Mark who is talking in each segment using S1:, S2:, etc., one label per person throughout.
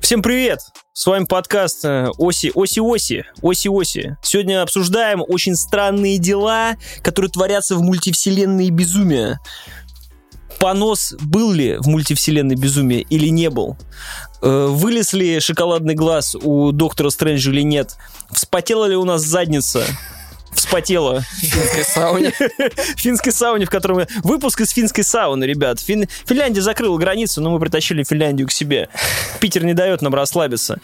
S1: Всем привет! С вами подкаст э, Оси, Оси, Оси, Оси, Оси. Сегодня обсуждаем очень странные дела, которые творятся в мультивселенной безумия. Понос был ли в мультивселенной безумия или не был? Э, Вылез ли шоколадный глаз у доктора Стрэнджа или нет? Вспотела ли у нас задница? Вспотела.
S2: В финской сауне.
S1: В финской сауне, в котором... Выпуск из финской сауны, ребят. Фин... Финляндия закрыла границу, но мы притащили Финляндию к себе. Питер не дает нам расслабиться.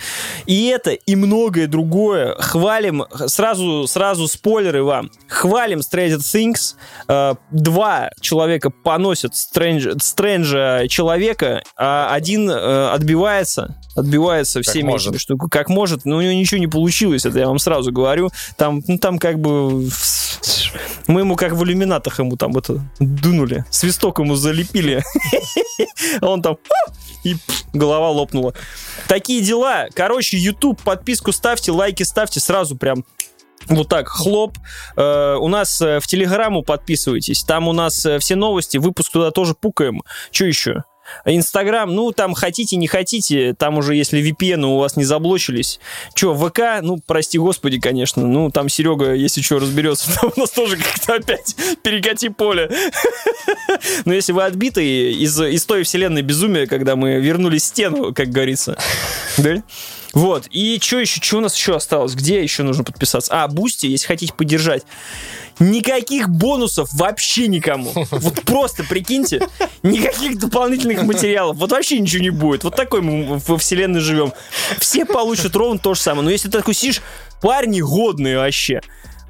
S1: И это, и многое другое. Хвалим, сразу, сразу спойлеры вам. Хвалим Stranger Things. Э, Два человека поносят Стрэнджа, Стрэнджа человека, а один э, отбивается отбивается всеми
S3: может.
S1: этими штуками. Как может, но у него ничего не получилось, это я вам сразу говорю. Там, ну, там как бы... Мы ему как в иллюминатах ему там это дунули. Свисток ему залепили. А Он там... И пф, голова лопнула. Такие дела. Короче, YouTube, подписку ставьте, лайки ставьте сразу прям вот так, хлоп. Э, у нас э, в Телеграмму подписывайтесь. Там у нас э, все новости. Выпуск туда тоже пукаем. Что еще? Инстаграм, ну, там хотите, не хотите, там уже, если VPN у вас не заблочились. Че, ВК, ну, прости господи, конечно, ну, там Серега, если что, разберется, у нас тоже как-то опять перекати поле. Но если вы отбитые из, из той вселенной безумия, когда мы вернули стену, как говорится, да? Вот, и что еще, что у нас еще осталось? Где еще нужно подписаться? А, Бусти, если хотите поддержать. Никаких бонусов вообще никому. Вот просто прикиньте, никаких дополнительных материалов. Вот вообще ничего не будет. Вот такой мы во вселенной живем. Все получат ровно то же самое. Но если ты такой сидишь, парни годные вообще.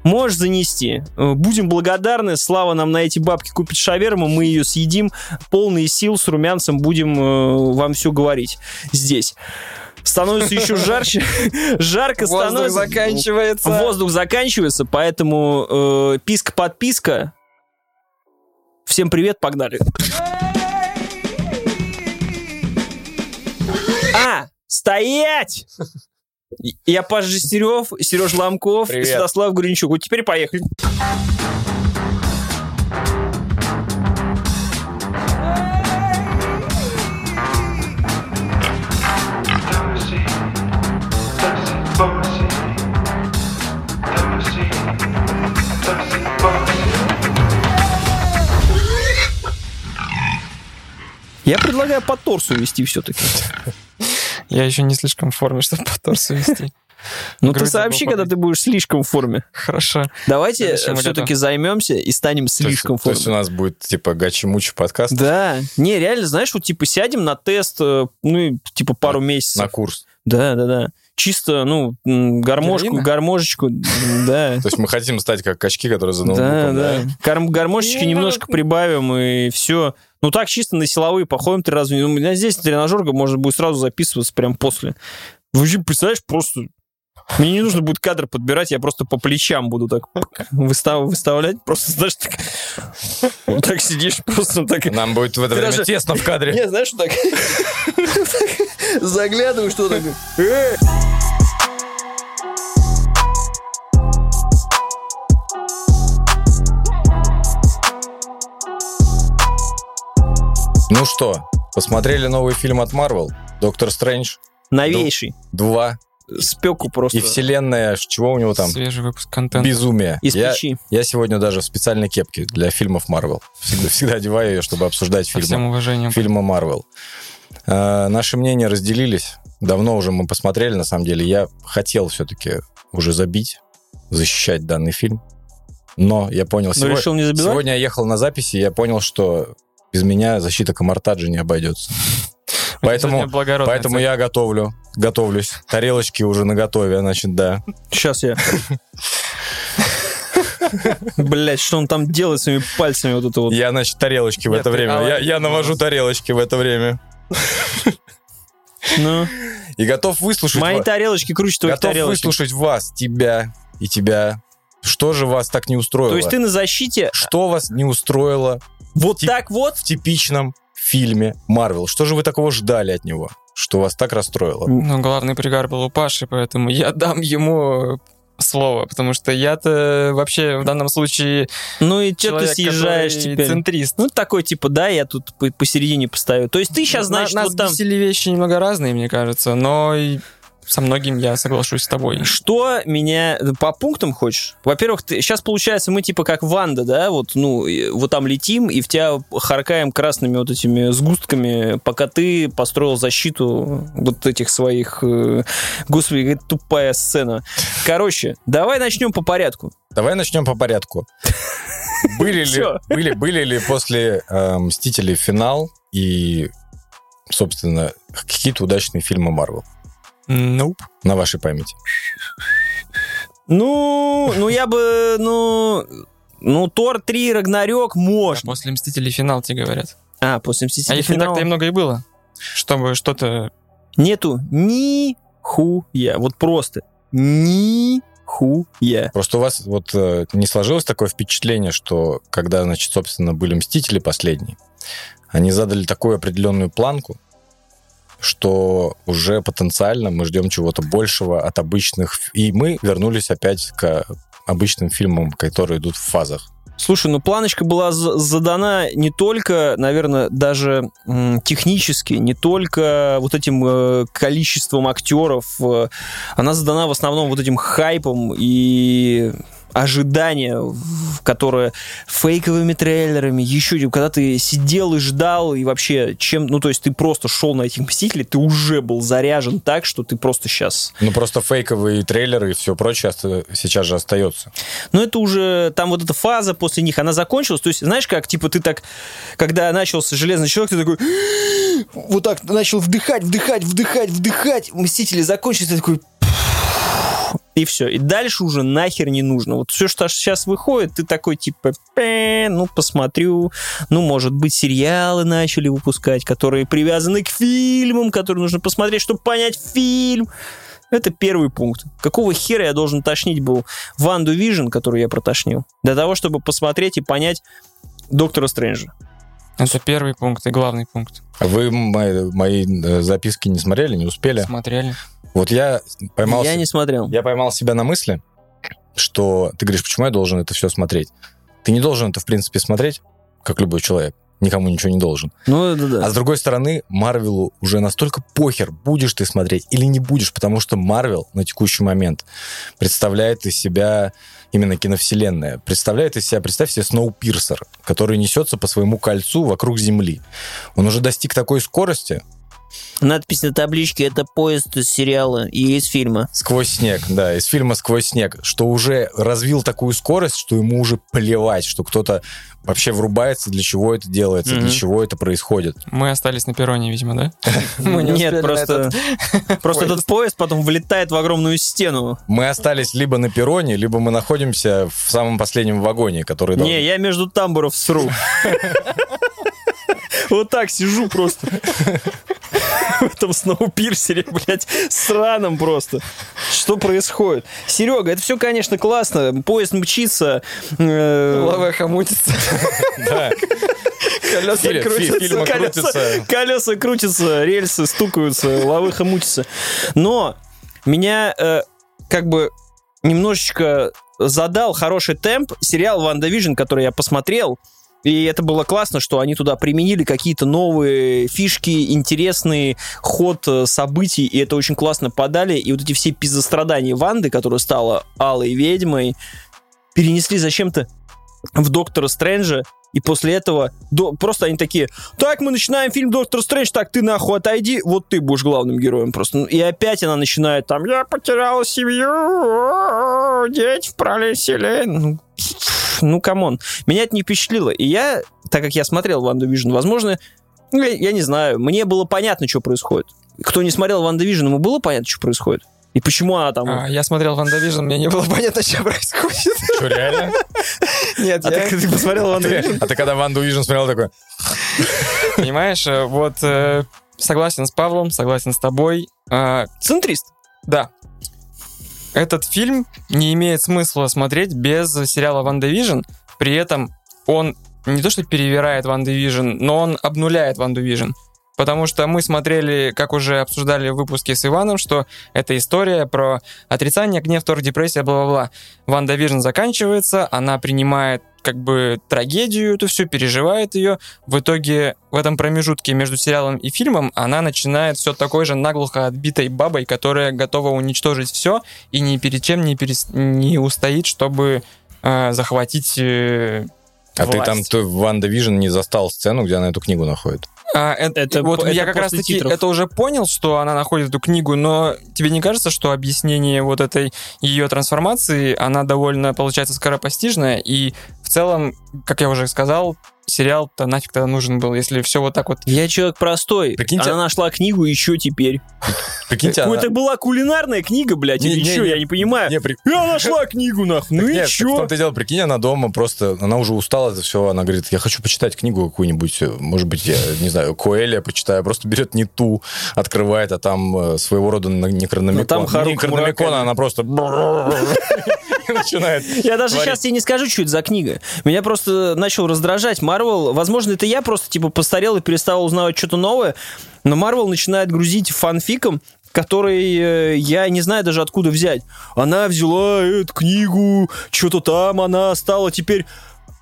S1: Можешь занести. Э, Будем благодарны. Слава нам на эти бабки купит шаверму. Мы ее съедим. Полные сил с румянцем будем э, вам все говорить здесь. Становится еще жарче. Жарко
S2: Воздух
S1: становится.
S2: заканчивается.
S1: Воздух заканчивается, поэтому э, писка-подписка. Всем привет, погнали. А, стоять! Я Паш Жестерев, Сереж Ломков и
S3: Привет.
S1: Святослав Гринчук. Вот теперь поехали. Я предлагаю по торсу вести все-таки.
S2: Я еще не слишком в форме, чтобы по торсу вести.
S1: Ну ты сообщи, когда ты будешь слишком в форме.
S2: Хорошо.
S1: Давайте все-таки займемся и станем слишком в
S3: то есть у
S1: форме.
S3: нас будет типа гачи-мучи подкаст
S1: Да. Не, реально, знаешь, вот типа сядем на тест, э, ну, типа пару месяцев.
S3: на курс.
S1: Да, да, да. Чисто, ну, гармошку,
S2: Героина?
S1: гармошечку, да.
S3: То есть мы хотим стать как качки, которые за
S1: Да,
S3: ноутбуком,
S1: да.
S3: да?
S1: Гарм- Гармошечки
S2: Не
S1: немножко
S2: надо.
S1: прибавим, и все. Ну, так чисто на силовые походим три раза. У меня здесь тренажерка можно будет сразу записываться прям после. Вообще, представляешь, просто... Мне не нужно будет кадр подбирать, я просто по плечам буду так выстав- выставлять. Просто, знаешь, так... Вот так сидишь, просто так...
S3: Нам будет в это время
S1: даже-
S3: тесно в кадре.
S1: Не, знаешь, так... Заглядываю, что так... «Э!»
S3: Ну что, посмотрели новый фильм от Marvel? Доктор Стрэндж
S1: Новейший.
S3: 2
S1: Спеку просто.
S3: и вселенная, чего у него там?
S2: Свежий выпуск контента.
S3: Безумие.
S1: Из
S3: Я,
S1: печи.
S3: я сегодня даже в специальной кепке для фильмов Marvel. Всегда, всегда одеваю ее, чтобы обсуждать
S2: Со всем
S3: фильмы,
S2: уважением.
S3: фильмы Marvel. А, наши мнения разделились. Давно уже мы посмотрели, на самом деле. Я хотел все-таки уже забить, защищать данный фильм. Но я понял,
S1: Но
S3: сегодня,
S1: решил не забивать?
S3: сегодня я ехал на записи, и я понял, что без меня защита Камартаджи не обойдется. Поэтому, поэтому я готовлю, готовлюсь. Тарелочки уже наготове, значит, да.
S1: Сейчас я. Блять, что он там делает своими пальцами вот это вот.
S3: Я, значит, тарелочки в это время. Я, навожу тарелочки в это время.
S1: Ну,
S3: И готов выслушать
S1: мои тарелочки круче твоих
S3: готов
S1: тарелочек.
S3: выслушать вас, тебя и тебя. Что же вас так не устроило?
S1: То есть ты на защите
S3: Что вас не устроило
S1: вот так вот?
S3: в типичном фильме Марвел? Что же вы такого ждали от него? Что вас так расстроило?
S2: Ну, главный пригар был у Паши, поэтому я дам ему слово, потому что я-то вообще в данном случае
S1: Ну и что ты съезжаешь теперь?
S2: центрист.
S1: Ну, такой типа, да, я тут по- посередине постою. То есть ты сейчас,
S2: На-
S1: знаешь,
S2: нас
S1: что там...
S2: вещи немного разные, мне кажется, но со многим я соглашусь с тобой.
S1: Что меня по пунктам хочешь? Во-первых, ты сейчас получается мы типа как Ванда, да, вот ну вот там летим и в тебя харкаем красными вот этими сгустками, пока ты построил защиту вот этих своих, э, господи, какая тупая сцена. Короче, давай начнем по порядку.
S3: Давай начнем по порядку. Были ли, были, были ли после э, «Мстителей» финал и, собственно, какие-то удачные фильмы Марвел
S2: Nope.
S3: на вашей памяти?
S1: Ну, ну я бы, ну, ну Тор 3, Рагнарёк,
S2: А
S1: можно.
S2: после «Мстителей» финал тебе говорят.
S1: А, после
S2: А
S1: Мстителей
S2: их не
S1: финала
S2: так-то и много и было. Чтобы что-то...
S1: нету ни хуя. Вот просто ни хуя.
S3: Просто у вас вот э, не сложилось такое впечатление, что когда, значит, собственно, были «Мстители» последние, они задали такую определенную планку, что уже потенциально мы ждем чего-то большего от обычных... И мы вернулись опять к обычным фильмам, которые идут в фазах.
S1: Слушай, ну планочка была за- задана не только, наверное, даже технически, не только вот этим э, количеством актеров, э, она задана в основном вот этим хайпом и ожидания, которое фейковыми трейлерами, еще когда ты сидел и ждал, и вообще чем, ну то есть ты просто шел на этих Мстителей, ты уже был заряжен так, что ты просто сейчас
S3: Ну, просто фейковые трейлеры и все прочее сейчас же остается.
S1: Но это уже, там вот эта фаза после них, она закончилась. То есть, знаешь, как, типа, ты так, когда начался Железный Человек, ты такой, вот так начал вдыхать, вдыхать, вдыхать, вдыхать. Мстители закончились, ты такой, и все. И дальше уже нахер не нужно. Вот все, что сейчас выходит, ты такой, типа, «Пэ, ну, посмотрю. Ну, может быть, сериалы начали выпускать, которые привязаны к фильмам, которые нужно посмотреть, чтобы понять фильм. Это первый пункт. Какого хера я должен тошнить был Ванду Вижн, которую я протошнил, для того, чтобы посмотреть и понять Доктора Стрэнджа.
S2: Это первый пункт и главный пункт.
S3: Вы мои, мои, э, записки не смотрели, не успели?
S2: Смотрели.
S3: Вот я поймал...
S1: я не смотрел.
S3: Я поймал себя на мысли, что ты говоришь, почему я должен это все смотреть? Ты не должен это, в принципе, смотреть, как любой человек. Никому ничего не должен.
S1: Ну, да, да.
S3: А с другой стороны, Марвелу уже настолько похер, будешь ты смотреть или не будешь, потому что Марвел на текущий момент представляет из себя именно киновселенная. Представляет из себя, представь себе, Сноупирсер, который несется по своему кольцу вокруг Земли. Он уже достиг такой скорости,
S1: Надпись на табличке это поезд из сериала и из фильма.
S3: Сквозь снег, да, из фильма «Сквозь снег», что уже развил такую скорость, что ему уже плевать, что кто-то вообще врубается, для чего это делается,
S1: Мгм.
S3: для чего это происходит.
S2: Мы остались на перроне, видимо, да? Мы не
S1: Нет, просто, просто этот поезд потом влетает в огромную стену.
S3: Мы остались либо на перроне, либо мы находимся в самом последнем вагоне, который...
S1: Не, я между тамбуров сру. Вот так сижу просто. В этом сноупирсере, блядь, сраном просто. Что происходит? Серега, это все, конечно, классно. Поезд мчится. э,
S2: Лава хомутится.
S3: Да.
S2: Колеса крутятся.
S1: колеса,
S3: крутится.
S1: колеса крутятся, рельсы стукаются, лавыха мутится. Но меня э, как бы немножечко задал хороший темп сериал «Ванда Вижн», который я посмотрел. И это было классно, что они туда применили какие-то новые фишки, интересный ход э, событий, и это очень классно подали. И вот эти все пиздострадания Ванды, которая стала алой ведьмой, перенесли зачем-то в Доктора Стрэнджа, и после этого до- просто они такие, так, мы начинаем фильм Доктор Стрэндж, так, ты нахуй отойди, вот ты будешь главным героем просто. И опять она начинает там, я потеряла семью, дети в пролесили. Ну, ну, come on. Меня это не впечатлило. И я, так как я смотрел Ванду Вижн, возможно, ну, я, я не знаю, мне было понятно, что происходит. Кто не смотрел Ванда Вижн, ему было понятно, что происходит? И почему она там...
S2: А, Я смотрел Ванда Вижн, мне не было понятно, что происходит.
S3: Что, реально?
S2: Нет,
S1: А
S2: я...
S1: ты, ты посмотрел Ванду Вижн?
S3: А ты когда Ванду Вижн смотрел, такой,
S2: Понимаешь, э, вот э, согласен с Павлом, согласен с тобой. А,
S1: Центрист.
S2: Да. Этот фильм не имеет смысла смотреть без сериала «Ванда Вижн». При этом он не то что перевирает «Ванда Вижн», но он обнуляет «Ванду Вижн». Потому что мы смотрели, как уже обсуждали в выпуске с Иваном, что это история про отрицание, гнев, торг, депрессия, бла-бла-бла. Ванда Вижн заканчивается, она принимает как бы трагедию эту всю, переживает ее. В итоге в этом промежутке между сериалом и фильмом она начинает все такой же наглухо отбитой бабой, которая готова уничтожить все и ни перед чем не, перес... не устоит, чтобы э, захватить э,
S3: А ты
S2: власть.
S3: там ты в Ванда Вижн не застал сцену, где она эту книгу находит?
S2: А, это,
S1: Это
S2: вот
S1: по-
S2: я
S1: это
S2: как раз таки
S1: титров.
S2: это уже понял, что она находит эту книгу, но тебе не кажется, что объяснение вот этой ее трансформации, она довольно, получается, скоропостижная, и в целом, как я уже сказал, сериал-то нафиг тогда нужен был, если все вот так вот...
S1: Я человек простой.
S3: Прикиньте-
S1: Она нашла книгу еще теперь.
S3: Прикиньте, она-
S1: Какая-то была кулинарная книга, блядь,
S3: Не-
S1: или
S3: не-
S1: что,
S3: не-
S1: я не понимаю.
S3: Не, при-
S1: Я нашла книгу, нахуй. Ну и
S3: так в том-то и дело, прикинь, она дома просто, она уже устала это все, она говорит, я хочу почитать книгу какую-нибудь, может быть, я не знаю, Коэля почитаю, просто берет не ту, открывает, а там э, своего рода некрономикон.
S1: Ну, там Мураками.
S3: она просто начинает.
S1: Я даже сейчас тебе не скажу, что это за книга. Меня просто начал раздражать Марвел. Возможно, это я просто типа постарел и перестал узнавать что-то новое. Но Марвел начинает грузить фанфиком, который э, я не знаю даже откуда взять. Она взяла эту книгу, что-то там она стала теперь...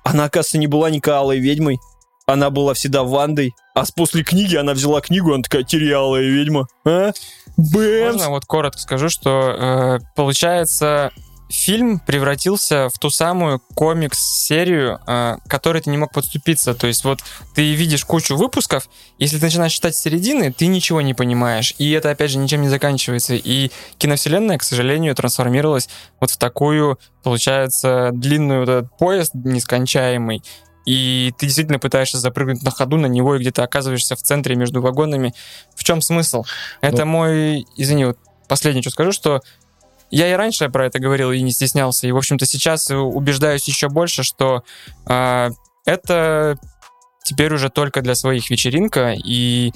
S1: Она, оказывается, не была никакой ведьмой. Она была всегда Вандой. А после книги она взяла книгу, она такая, терялая ведьма. А? Бэмс!
S2: Можно вот коротко скажу, что э, получается фильм превратился в ту самую комикс-серию, э, к которой ты не мог подступиться. То есть вот ты видишь кучу выпусков, если ты начинаешь читать с середины, ты ничего не понимаешь. И это, опять же, ничем не заканчивается. И киновселенная, к сожалению, трансформировалась вот в такую, получается, длинную вот этот поезд нескончаемый. И ты действительно пытаешься запрыгнуть на ходу на него, и где-то оказываешься в центре между вагонами. В чем смысл? Это мой, извини, вот последнее, что скажу, что я и раньше про это говорил и не стеснялся. И, в общем-то, сейчас убеждаюсь еще больше, что а, это теперь уже только для своих вечеринка, и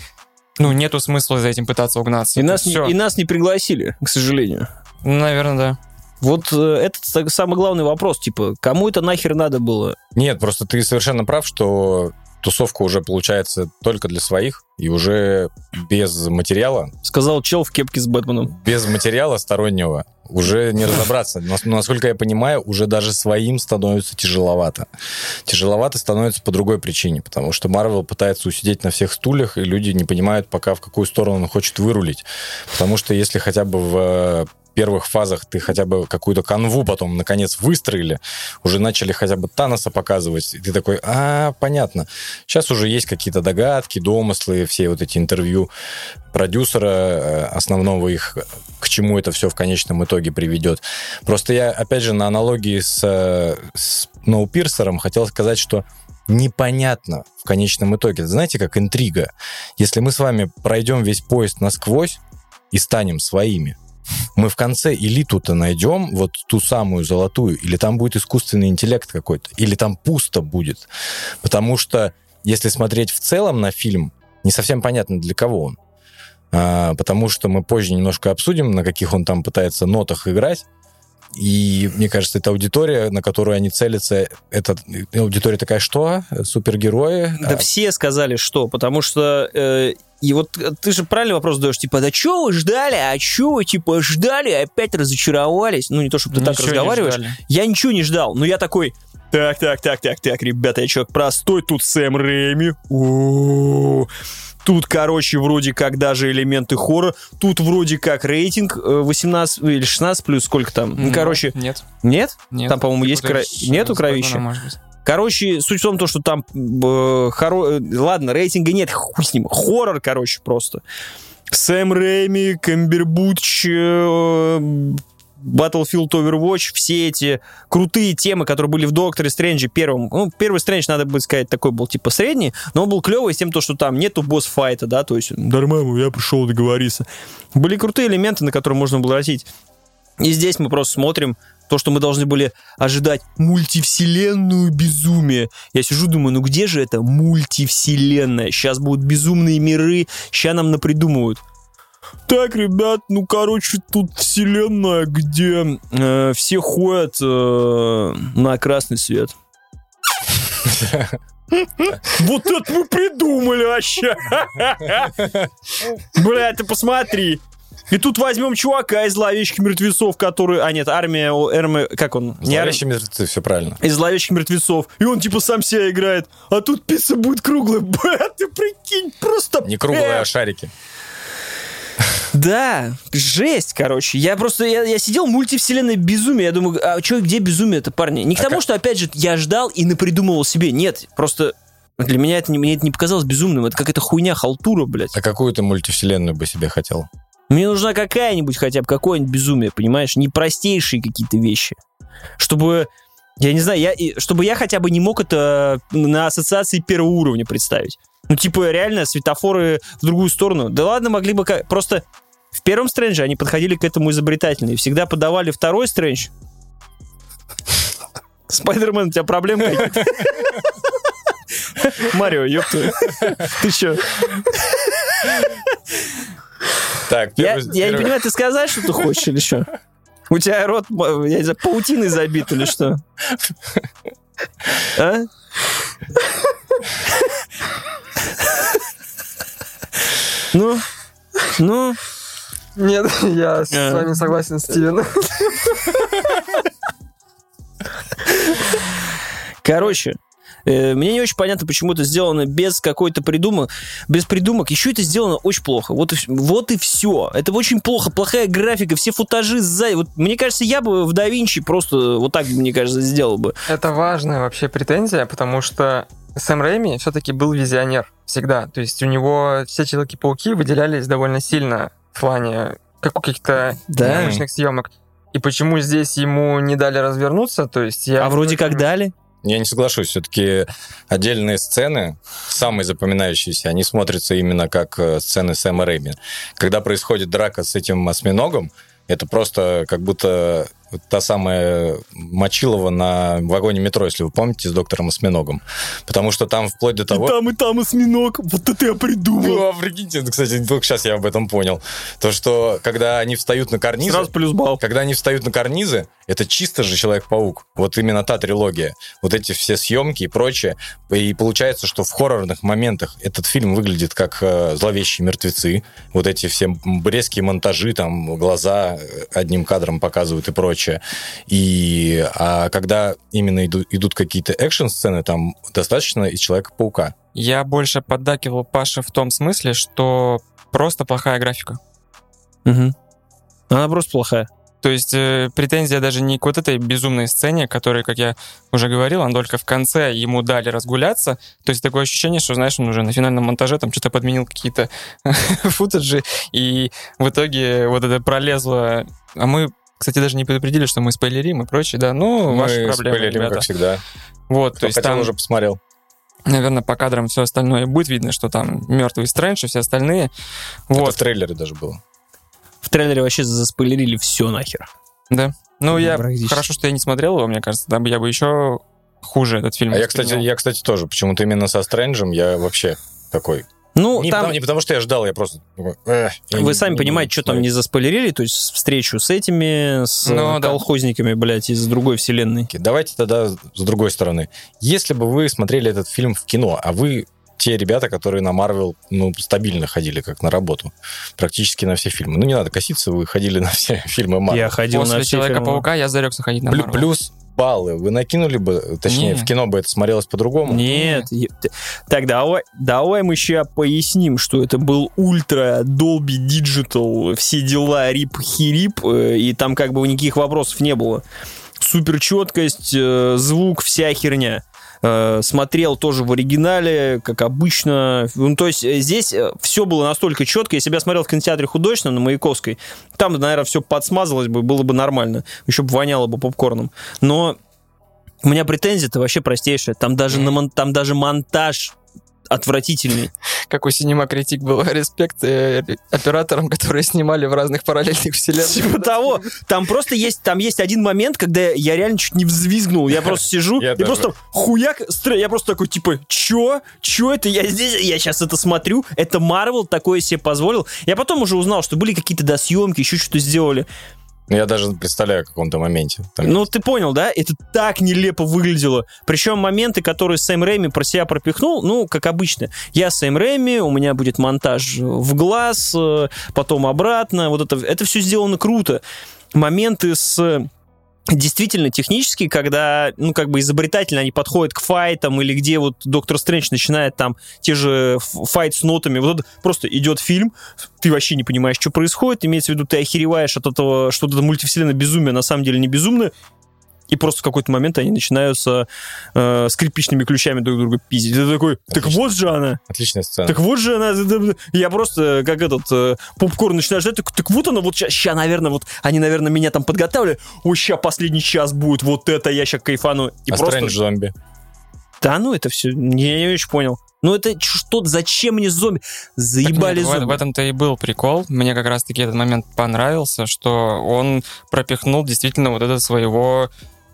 S2: ну, нету смысла за этим пытаться угнаться.
S1: И нас, не, и нас не пригласили, к сожалению.
S2: Наверное, да.
S1: Вот э, это са- самый главный вопрос, типа, кому это нахер надо было?
S3: Нет, просто ты совершенно прав, что тусовка уже получается только для своих, и уже без материала,
S1: Сказал чел в кепке с Бэтменом.
S3: без материала стороннего уже не разобраться. Нас- Насколько я понимаю, уже даже своим становится тяжеловато. Тяжеловато становится по другой причине, потому что Марвел пытается усидеть на всех стульях, и люди не понимают пока, в какую сторону он хочет вырулить. Потому что если хотя бы в э, первых фазах ты хотя бы какую-то канву потом, наконец, выстроили, уже начали хотя бы Таноса показывать, и ты такой, а, понятно. Сейчас уже есть какие-то догадки, домыслы, все вот эти интервью продюсера э, основного их, к чему это все в конечном итоге приведет. Просто я, опять же, на аналогии с, э, с Ноупирсером хотел сказать, что непонятно в конечном итоге. Знаете, как интрига. Если мы с вами пройдем весь поезд насквозь и станем своими, мы в конце элиту-то найдем, вот ту самую золотую, или там будет искусственный интеллект какой-то, или там пусто будет. Потому что, если смотреть в целом на фильм, не совсем понятно, для кого он. А, потому что мы позже немножко обсудим, на каких он там пытается нотах играть. И мне кажется, эта аудитория, на которую они целятся, это аудитория такая, что? Супергерои?
S1: Да
S3: А,
S1: все сказали, что, потому что... э, и вот э, ты же правильный вопрос задаешь, типа, да что вы ждали, а что вы, типа, ждали, опять разочаровались? Ну, не то, чтобы ты так
S2: Ничего не
S1: разговариваешь. Я ничего не ждал, но я такой, так, так, так, так, так, ребята, я человек простой, тут Сэм Рэйми. Тут, короче, вроде как даже элементы хоррора. Тут вроде как рейтинг э, 18 или 16 плюс, сколько там? Ну, короче,
S2: Нет,
S1: нет?
S2: нет.
S1: Там, по-моему, есть кра- нету кровища? Короче, суть в том, то, что там э, хоро- э, ладно, рейтинга нет, хуй с ним. Хоррор, короче, просто. Сэм Рэйми, Камбербутч, э, Battlefield Overwatch, все эти крутые темы, которые были в Докторе Стрэнджи первом. Ну, первый Стрэндж, надо бы сказать, такой был типа средний, но он был клевый с тем, то, что там нету босс-файта, да, то есть нормально, я пришел договориться. Были крутые элементы, на которые можно было обратить. И здесь мы просто смотрим то, что мы должны были ожидать мультивселенную безумие. Я сижу, думаю, ну где же это мультивселенная? Сейчас будут безумные миры, сейчас нам напридумывают. Так, ребят, ну, короче, тут вселенная, где э, все ходят э, на красный свет. Вот это мы придумали вообще. Бля, ты посмотри. И тут возьмем чувака из зловещих мертвецов, который... А, нет, армия... Эрмы... Как он?
S3: Зловещие мертвецы, все правильно.
S1: Из зловещих мертвецов. И он типа сам себя играет. А тут пицца будет круглая. Бля, ты прикинь, просто...
S3: Не круглые,
S1: э,
S3: а шарики.
S1: Да, жесть, короче. Я просто, я, я сидел в мультивселенной безумие. Я думаю, а что, где безумие-то, парни? Не к
S3: А
S1: тому,
S3: как-
S1: что, опять же, я ждал и напридумывал себе. Нет, просто для меня это, не- мне это не показалось безумным. Это какая-то хуйня, халтура, блядь.
S3: А какую ты мультивселенную бы себе хотел?
S1: Мне нужна какая-нибудь хотя бы, какое-нибудь безумие, понимаешь? Не простейшие какие-то вещи. Чтобы, я не знаю, я, чтобы я хотя бы не мог это на ассоциации первого уровня представить. Ну, типа, реально, светофоры в другую сторону. Да ладно, могли бы... Просто в первом Стрэндже они подходили к этому изобретательно и всегда подавали второй Стрэндж. Спайдермен, у тебя проблемы какие-то? Марио, ёпта. Ты чё?
S3: Так,
S1: Я,
S3: первый-
S1: я не понимаю, ты сказать, что ты хочешь или что? У тебя рот, я не знаю, паутиной забит или что? А? Ну, ну,
S4: Нет, я с
S1: А.
S4: вами согласен, Стивен.
S1: короче, э, мне не очень понятно, почему это сделано без какой-то придумок, без придумок. Еще это сделано очень плохо. Вот и, вот и все. Это очень плохо. Плохая графика, все футажи сзади. Вот, мне кажется, я бы в Да Винчи просто вот так, мне кажется, сделал бы.
S4: Это важная вообще претензия, потому что Сэм Рэйми все-таки был визионер всегда. То есть у него все Человеки-пауки выделялись довольно сильно в плане как- каких-то
S1: Да.
S4: необычных съемок. И почему здесь ему не дали развернуться, то есть я...
S1: А вроде как дали.
S3: Я не соглашусь. Все-таки отдельные сцены, самые запоминающиеся, они смотрятся именно как э, сцены Сэма Рэйми. Когда происходит драка с этим осьминогом, это просто как будто та самая Мочилова на вагоне метро, если вы помните, с доктором осьминогом. Потому что там вплоть до того...
S1: там, и там осьминог. Вот это я придумал.
S3: Ну, а прикиньте, ну, кстати, только сейчас я об этом понял. То, что когда они встают на карнизы,
S1: Сразу плюс балл.
S3: когда они встают на карнизы, это чисто же Человек-паук. Вот именно та трилогия. Вот эти все съемки и прочее. И получается, что в хоррорных моментах этот фильм выглядит как э, зловещие мертвецы. Вот эти все резкие монтажи, там глаза э, одним кадром показывают и прочее. И а когда именно иду- идут какие-то экшн-сцены, там достаточно и Человека-паука.
S2: Я больше поддакивал Паше в том смысле, что просто плохая графика.
S1: Мгм. Она просто плохая.
S2: То есть э, претензия даже не к вот этой безумной сцене, которая, как я уже говорил, он только в конце ему дали разгуляться. То есть такое ощущение, что, знаешь, он уже на финальном монтаже там что-то подменил какие-то футажи, и в итоге вот это пролезло. А мы, кстати, даже не предупредили, что мы спойлерим и прочее, да. Ну, ваши
S3: Мы
S2: проблемы,
S3: спойлерим,
S2: ребята.
S3: как всегда.
S2: Вот,
S3: Кто
S2: то есть
S3: хотел,
S2: там,
S3: уже посмотрел.
S2: наверное, по кадрам все остальное будет видно, что там мертвый Стрэндж и все остальные.
S3: Это
S2: Вот,
S3: в трейлере даже было.
S1: В трейлере вообще заспойлерили все нахер.
S2: да. Ну, я
S1: Практически.
S2: хорошо, что я не смотрел его, мне кажется, да, я бы еще хуже этот фильм
S3: А я, кстати, я, кстати, тоже. Почему-то именно со Стрэнджем я вообще такой.
S1: Ну,
S3: не,
S1: там
S3: потому, не потому, что я ждал, я просто... «Эх, я
S1: вы
S3: не-
S1: сами
S3: не
S1: понимаете, что там
S3: смотреть».
S1: не заспойлерили, то есть встречу с этими, с
S2: Ну,
S1: э,
S2: да.
S1: колхозниками, блядь, из другой вселенной.
S3: Давайте тогда с другой стороны. Если бы вы смотрели этот фильм в кино, а вы те ребята, которые на Марвел ну, стабильно ходили как на работу, практически на все фильмы. Ну, не надо коситься, вы ходили на все фильмы Марвел.
S1: Я ходил на
S2: После
S1: все фильмы.
S2: Человека-паука я зарекся ходить на Марвел.
S3: Плюс баллы вы накинули бы, точнее,
S2: Не.
S3: в кино бы это смотрелось по-другому.
S1: Нет. Так, давай, давай мы сейчас поясним, что это был ультра Dolby Digital, все дела, рип-хирип, э, и там как бы никаких вопросов не было. Супер четкость, звук, вся херня. Э, Смотрел тоже в оригинале, как обычно. Ну, то есть э, здесь все было настолько четко. Если бы я смотрел в кинотеатре художественно на Маяковской, там, наверное, все подсмазалось бы, было бы нормально. Еще бы воняло бы попкорном. Но у меня претензия-то вообще простейшая. Там даже, на мон- там даже монтаж отвратительный.
S4: Как у Синема Критик был респект э, операторам, которые снимали в разных параллельных вселенных.
S1: Типа того. Там просто есть, там есть один момент, когда я реально чуть не взвизгнул. Я просто сижу, и просто хуяк, я просто такой, типа, чё? Чё это? Я здесь, я сейчас это смотрю. Это Марвел такое себе позволил. Я потом уже узнал, что были какие-то досъемки, еще что-то сделали.
S3: Ну, Я даже представляю, в каком-то моменте. Там
S1: Ну, ты понял, да? Это так нелепо выглядело. Причем моменты, которые Сэм Рэйми про себя пропихнул, ну, как обычно. Я Сэм Рэйми, у меня будет монтаж в глаз, э, потом обратно. Вот это, это все сделано круто. Моменты с действительно технические, когда, ну, как бы изобретательно они подходят к файтам, или где вот Доктор Стрэндж начинает там те же файт с нотами, вот просто идет фильм, ты вообще не понимаешь, что происходит, имеется в виду, ты охереваешь от этого, что это мультивселенная безумие на самом деле не безумно, и просто в какой-то момент они начинаются э, скрипичными ключами друг друга пиздить. Ты такой, так
S3: Отлично.
S1: вот же она.
S3: Отличная сцена.
S1: Так вот же она, я просто как этот э, попкорн начинаю ждать, так, так вот она, вот сейчас, наверное, вот они, наверное, меня там подготавливали, ой, сейчас последний час будет, вот это я сейчас кайфану. И
S3: а
S1: просто,
S3: Стрэндж зомби.
S1: да ну это все, я не очень понял. Ну это что, зачем мне зомби?
S2: Так
S1: Заебали
S2: нет, в-
S1: зомби.
S2: В этом-то и был прикол. Мне как раз-таки этот момент понравился, что он пропихнул действительно вот этот своего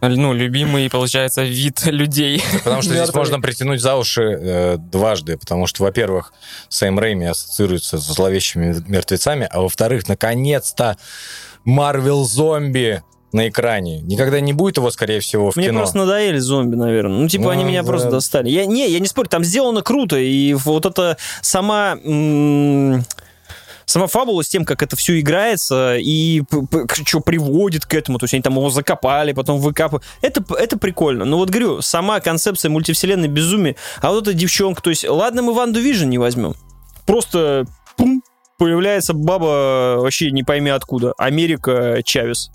S2: ну, любимый, получается, вид людей.
S3: Потому что здесь можно притянуть за уши э, дважды. Потому что, во-первых, Сэм Рэйми ассоциируется с зловещими мертвецами, а во-вторых, наконец-то Марвел зомби на экране. Никогда не будет его, скорее всего, в
S1: Мне
S3: кино.
S1: просто надоели зомби, наверное. Ну, типа,
S3: Ну,
S1: они меня
S3: да.
S1: просто достали. Я, не, я не спорю, там сделано круто, и вот это сама... м, Сама фабула с тем, как это все играется и что приводит к этому, то есть они там его закопали, потом выкапывают. Это, это прикольно. Но вот говорю, сама концепция мультивселенной безумие, а вот эта девчонка, то есть, ладно, мы Ванду Вижн не возьмем. Просто пум, появляется баба вообще не пойми откуда. Америка Чавес.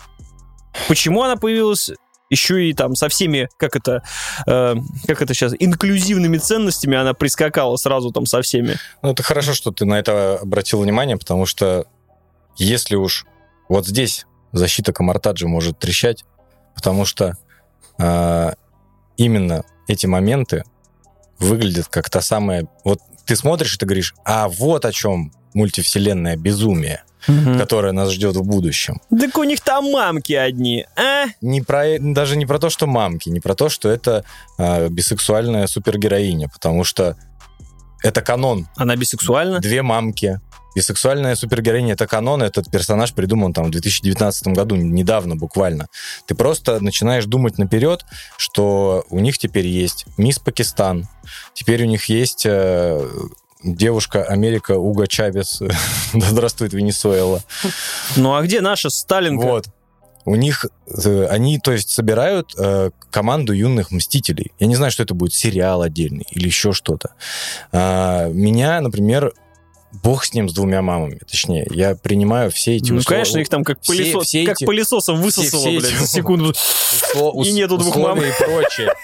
S1: Почему она появилась? Еще и там со всеми, как это, э, как это сейчас, инклюзивными ценностями она прискакала сразу там со всеми.
S3: Ну, это хорошо, что ты на это обратил внимание, потому что если уж вот здесь защита Камартаджи может трещать, потому что а, именно эти моменты выглядят как та самая... Вот ты смотришь и ты говоришь, а вот о чем мультивселенная безумие, которое нас ждет в будущем.
S1: Так у них там мамки одни, а?
S3: Не про, даже не про то, что мамки, не про то, что это а, бисексуальная супергероиня, потому что это канон
S1: Она бисексуальна?
S3: две мамки. Бисексуальная супергероиня — это канон, этот персонаж придуман там в 2019 году, недавно буквально. Ты просто начинаешь думать наперед, что у них теперь есть мисс Пакистан, теперь у них есть э, девушка Америка Уга Чавес, здравствует Венесуэла.
S1: Ну а где наша Сталинка?
S3: Вот. У них, э, они, то есть, собирают э, команду юных мстителей. Я не знаю, что это будет сериал отдельный или еще что-то. А, меня, например, бог с ним, с двумя мамами, точнее. Я принимаю все эти
S1: Ну,
S3: услов-
S1: конечно, их там как,
S3: все-
S1: пылесос,
S3: все
S1: как
S3: эти-
S1: пылесосом высосало,
S3: все
S1: блядь,
S3: эти-
S1: за секунду.
S3: усло-
S1: и нету двух
S3: условия
S1: мам.
S3: и прочее.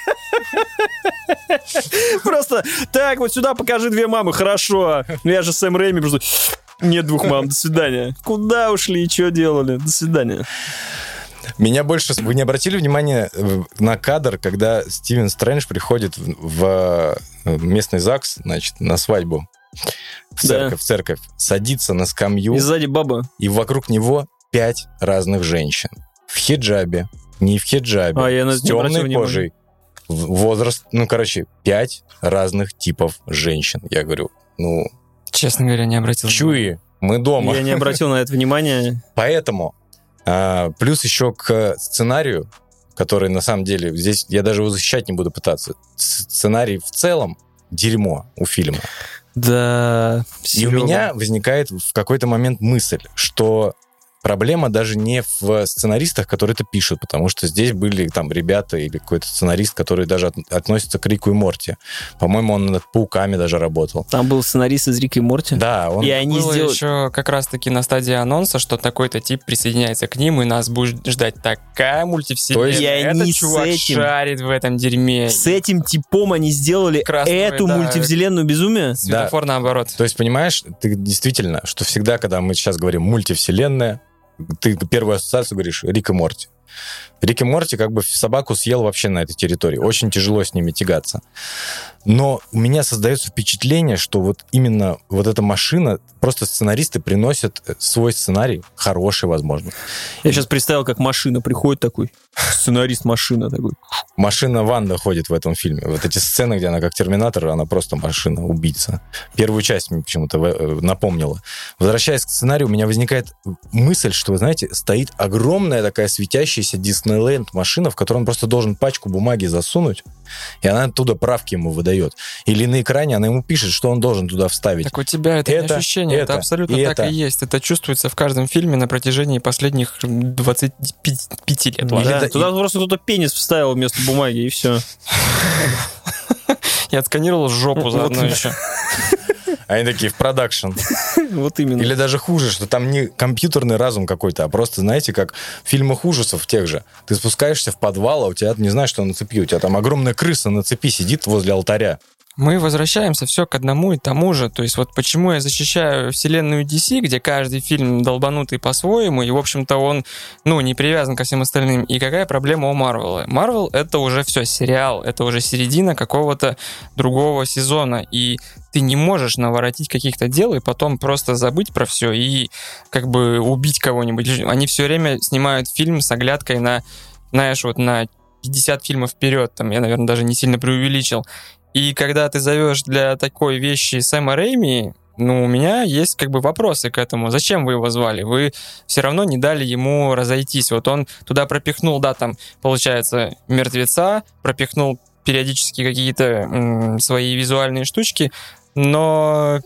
S1: Просто так, вот сюда покажи две мамы, хорошо. Ну, Я же Сэм Рэйми, просто нет двух мам, до свидания. Куда ушли и что делали? До свидания.
S3: Меня больше... Вы не обратили внимание э, на кадр, когда Стивен Стрэндж приходит в, в, э, местный ЗАГС, значит, на свадьбу, в
S1: Да.
S3: церковь, в церковь, садится на скамью,
S1: И сзади баба.
S3: и вокруг него пять разных женщин. В хиджабе, не в хиджабе,
S1: А, я на
S3: с темной кожей. Возраст, ну, короче, пять разных типов женщин. Я говорю, ну,
S2: Честно говоря, не обратил.
S3: чуи, мы дома.
S1: Я не обратил на это внимания.
S3: Поэтому, а, плюс еще к сценарию, который на самом деле, здесь я даже его защищать не буду пытаться. Сценарий в целом дерьмо у фильма.
S1: Да.
S3: И у меня возникает в какой-то момент мысль, что проблема даже не в сценаристах, которые это пишут, потому что здесь были там ребята или какой-то сценарист, который даже от- относится к Рику и Морти. По-моему, он над пауками даже работал.
S1: Там был сценарист из Рика и Морти.
S3: Да, он...
S1: И они
S2: Было
S1: сделали...
S2: еще как раз-таки на стадии анонса, что такой-то тип присоединяется к ним, и нас будет ждать такая мультивселенная.
S3: То есть-
S1: И они
S2: Этот
S1: с
S2: чувак
S1: этим-
S2: шарит в этом дерьме.
S1: С этим типом они сделали
S2: Красной,
S1: эту
S2: да.
S1: мультивселенную безумие?
S2: Светофор наоборот.
S3: То есть, понимаешь, ты действительно, что всегда, когда мы сейчас говорим мультивселенная, ты первую ассоциацию говоришь Рик и Морти. Рик и Морти как бы собаку съел вообще на этой территории. Очень тяжело с ними тягаться. Но у меня создается впечатление, что вот именно вот эта машина, просто сценаристы приносят э, свой сценарий, хороший, возможно.
S1: Я сейчас представил, как машина приходит такой, сценарист машина такой.
S3: Машина Ванда ходит в этом фильме. Вот эти сцены, где она как терминатор, она просто машина, убийца. Первую часть мне почему-то э, напомнила. Возвращаясь к сценарию, у меня возникает мысль, что, вы знаете, стоит огромная такая светящаяся Диснейленд машина, в которой он просто должен пачку бумаги засунуть, и она оттуда правки ему выдает. Или на экране она ему пишет, что он должен туда вставить.
S2: Так у тебя это, не
S3: Это,
S2: ощущение, это,
S3: это
S2: абсолютно
S3: и
S2: так
S3: это.
S2: и есть. Это чувствуется в каждом фильме на протяжении последних 25 лет.
S1: Да,
S3: это-
S1: туда просто кто-то пенис вставил вместо бумаги, и все.
S2: Я отсканировал жопу заодно
S1: Вот.
S2: еще.
S3: Они такие в продакшн.
S1: Вот именно.
S3: Или даже хуже, что там не компьютерный разум какой-то, а просто, знаете, как в фильмах ужасов тех же. Ты спускаешься в подвал, а у тебя не знаешь, что на цепи. У тебя там огромная крыса на цепи сидит возле алтаря.
S2: Мы возвращаемся все к одному и тому же. То есть вот почему я защищаю вселенную DC, где каждый фильм долбанутый по-своему, и, в общем-то, он, ну, не привязан ко всем остальным. И какая проблема у Марвела? Марвел — это уже все сериал, это уже середина какого-то другого сезона, и ты не можешь наворотить каких-то дел и потом просто забыть про все и как бы убить кого-нибудь. Они все время снимают фильм с оглядкой на, знаешь, вот на 50 фильмов вперед, там, я, наверное, даже не сильно преувеличил. И когда ты зовешь для такой вещи Сэма Рэйми, ну, у меня есть как бы вопросы к этому. Зачем вы его звали? Вы все равно не дали ему разойтись. Вот он туда пропихнул, да, там, получается, мертвеца, пропихнул периодически какие-то м, свои визуальные штучки, но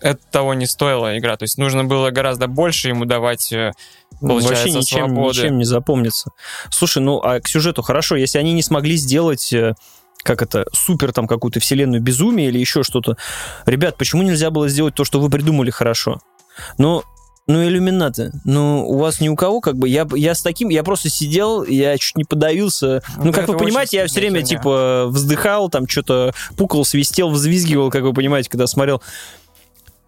S2: это того не стоила игра. То есть нужно было гораздо больше ему давать, э, получается,
S1: Вообще ничем,
S2: свободы.
S1: ничем не запомнится. Слушай, ну а к сюжету хорошо, если они не смогли сделать э, как это, супер там какую-то вселенную безумия или еще что-то. Ребят, почему нельзя было сделать то, что вы придумали хорошо? Ну, ну, иллюминаты. Ну, у вас ни у кого, как бы, я, я с таким, я просто сидел, я чуть не подавился. Ну,
S2: Да,
S1: как вы понимаете, я все время, типа, вздыхал, там, что-то пукал, свистел, взвизгивал, как вы понимаете, когда смотрел.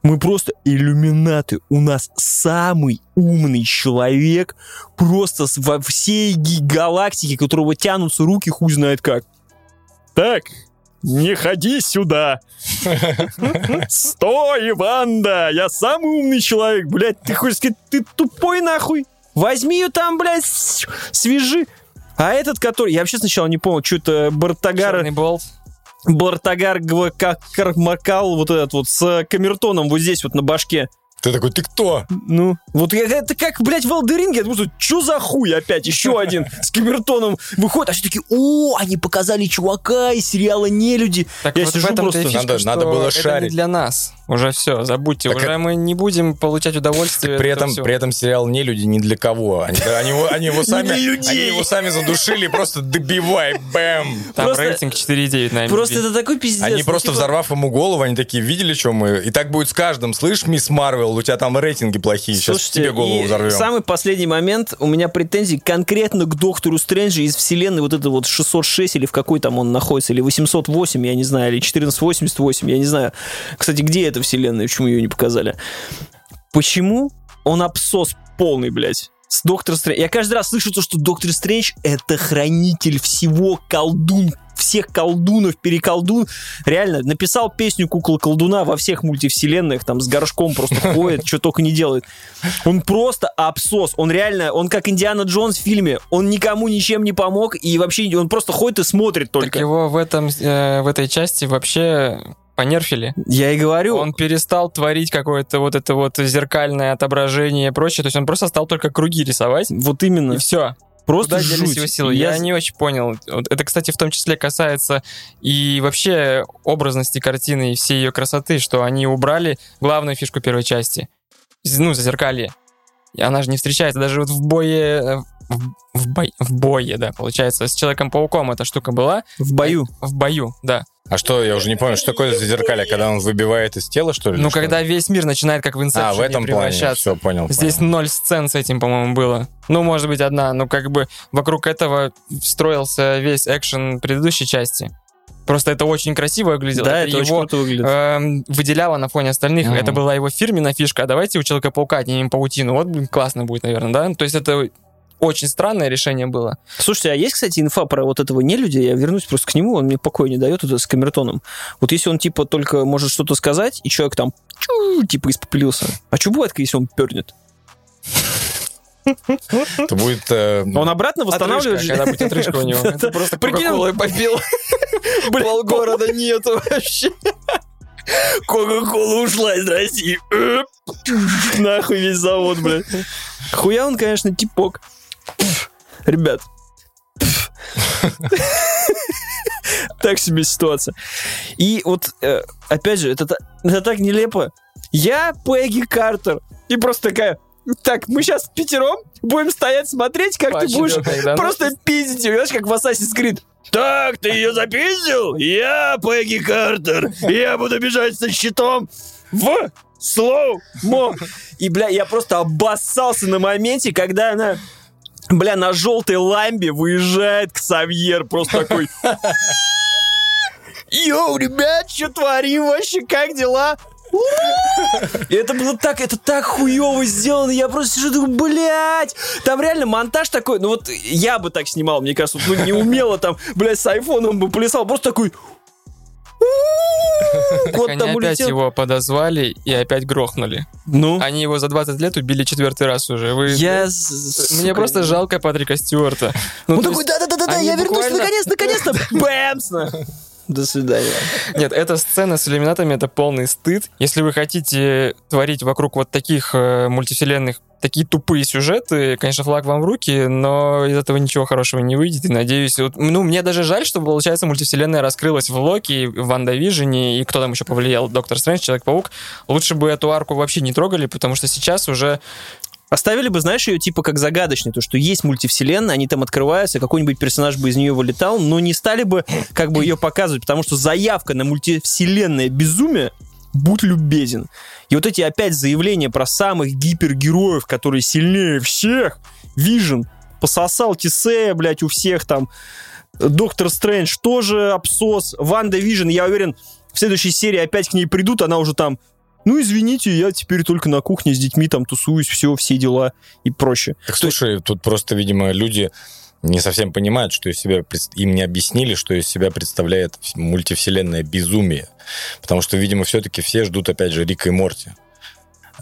S1: Мы просто иллюминаты. У нас самый умный человек просто во всей галактике, которого тянутся руки, хуй знает как. Так, не ходи сюда. Стой, Ванда, я самый умный человек. Блядь, ты хочешь сказать, ты тупой нахуй? Возьми ее там, блядь, с- свяжи. А этот, который... Я вообще сначала не понял, что это Бартагар...
S2: Черный болт.
S1: Бартагар как Кармакал вот этот вот с камертоном вот здесь вот на башке.
S3: Ты такой, ты кто?
S1: Ну, вот я- это как, блядь, в Алдеринге, я думаю, что за хуй опять, еще один с камертоном выходит, а все такие, о, они показали чувака из сериала «Нелюди».
S2: Так
S1: Я
S2: вот
S1: сижу
S2: в этом
S1: просто-
S2: фишка,
S3: Надо-
S2: что
S3: надо было
S2: это
S3: шарить.
S2: не для нас. Уже все, забудьте.
S3: Так
S2: уже
S3: это-
S2: мы не будем получать удовольствие.
S3: При этом, при этом сериал не люди ни для кого. Они, они его, они его сами, они его сами задушили, просто добивай, бэм.
S2: Там
S1: просто-
S2: рейтинг 4,9 на MDB.
S1: Просто это такой пиздец.
S3: Они
S1: ну,
S3: просто
S1: типа,
S3: взорвав ему голову, они такие, видели, что мы? И так будет с каждым. Слышь, мисс Марвел, у тебя там рейтинги плохие, сейчас
S1: Слушайте,
S3: тебе голову
S1: и
S3: взорвем.
S1: самый последний момент, у меня претензии конкретно к Доктору Стрэнджу из вселенной вот это вот 606, или в какой там он находится, или 808, я не знаю, или 1488, я не знаю. Кстати, где эта вселенная, почему ее не показали? Почему он абсос полный, блядь? С Доктор Стрэндж. Я каждый раз слышу то, что Доктор Стрэндж это хранитель всего колдун, всех колдунов, переколдун. Реально, написал песню Кукла-колдуна во всех мультивселенных, там с горшком просто ходит, что только не делает. Он просто абсос. Он реально, он как Индиана Джонс в фильме. Он никому ничем не помог, и вообще он просто ходит и смотрит
S2: Так
S1: только.
S2: его в, этом, э, в этой части вообще понерфили.
S1: Я и говорю,
S2: Он перестал творить какое-то вот это вот зеркальное отображение и прочее. То есть он просто стал только круги рисовать.
S1: вот именно,
S2: И все.
S1: Просто
S2: Куда делись
S1: жуть.
S2: его силы?
S1: Я-
S2: Я... не очень понял. Это, кстати, в том числе касается и вообще образности картины и всей ее красоты, что они убрали главную фишку первой части. Ну, зазеркалье. И она же не встречается даже вот в бое... э, В, бой- в бое, да, получается. С Человеком-пауком эта штука была.
S1: в бою.
S2: В бою, да.
S3: А что, я уже не помню, что такое зеркалье, когда он выбивает из тела, что ли?
S2: Ну,
S3: что?
S2: когда весь мир начинает как в
S3: А,
S2: Inception
S3: в этом плане,
S2: превращаться.
S3: все, понял.
S2: Здесь
S3: понял.
S2: ноль сцен с этим, по-моему, было. Ну, может быть, одна, но как бы вокруг этого строился весь экшен предыдущей части. Просто это очень красиво выглядело.
S1: Да,
S2: это
S1: это очень
S2: его
S1: круто выглядит.
S2: эм, выделяло на фоне остальных.
S3: Мгм.
S2: Это была его фирменная фишка. А давайте у Человека-паука отнимем паутину. Вот, блин, классно будет, наверное, да? То есть это очень странное решение было.
S1: Слушайте, а есть, кстати, инфа про вот этого нелюдя? Я вернусь просто к нему, он мне покоя не дает, это с камертоном. Вот если он, типа, только может что-то сказать, и человек там, чу, типа, испопелился. А что бывает, если он пернет?
S3: Это будет... э,
S1: Он обратно восстанавливает?
S2: Отрыжка, когда будет отрыжка у него. Это просто
S1: Прикинь,
S2: Кока-Колой попил.
S1: Полгорода нету вообще. Кока-кола ушла из России. Нахуй весь завод, блядь. Хуя он, конечно, типок. Ребят. Так себе ситуация. И вот, э, опять же, это, та- это так нелепо. Я Пегги Картер. И просто такая, так, мы сейчас пятером будем стоять смотреть, как ты будешь просто пиздить ее, знаешь, как в Assassin's Creed. Так, ты ее запиздил? Я Пегги Картер. Я буду бежать со щитом в слоу мо. И, бля, я просто обоссался на моменте, когда она, бля, на желтой ламбе выезжает к Савьер. Просто такой... Йоу, ребят, что творим вообще? Как дела? И это было так, это так хуево сделано. Я просто сижу, думаю, блядь. Там реально монтаж такой. Ну вот я бы так снимал, мне кажется, ну не умело там, блядь, с айфоном бы плясал. Просто такой...
S2: Так
S1: Кот
S2: они
S1: там
S2: опять
S1: улетел.
S2: его подозвали и опять грохнули.
S1: Ну,
S2: Они его за 20 лет убили четвертый раз уже. Вы...
S1: я...
S2: Мне просто жалко Патрика Стюарта. Ну,
S1: Он
S2: то
S1: такой, да-да-да-да, я вернусь, наконец, наконец-то. Бэмс! До свидания.
S2: Нет, эта сцена с иллюминатами это полный стыд. Если вы хотите творить вокруг вот таких э, мультивселенных такие тупые сюжеты, конечно, флаг вам в руки, но из этого ничего хорошего не выйдет. И надеюсь, вот, ну, мне даже жаль, что, получается, мультивселенная раскрылась в Локи, в Ванда Вижне, и кто там еще повлиял, Доктор Стрэндж, Человек-паук. Лучше бы эту арку вообще не трогали, потому что сейчас уже
S1: Оставили бы, знаешь, ее типа как загадочной, то, что есть мультивселенная, они там открываются, какой-нибудь персонаж бы из нее вылетал, но не стали бы как бы ее показывать, потому что заявка на мультивселенное безумие будь любезен. И вот эти опять заявления про самых гипергероев, которые сильнее всех, Вижен, пососал Тисея, блядь, у всех там, Доктор Стрэндж тоже абсос, Ванда Вижн, я уверен, в следующей серии опять к ней придут, она уже там ну, извините, я теперь только на кухне с детьми там тусуюсь, все, все дела и проще.
S3: Так слушай, тут просто, видимо, люди не совсем понимают, что из себя им не объяснили, что из себя представляет мультивселенная безумие. Потому что, видимо, все-таки все ждут, опять же, Рика и Морти.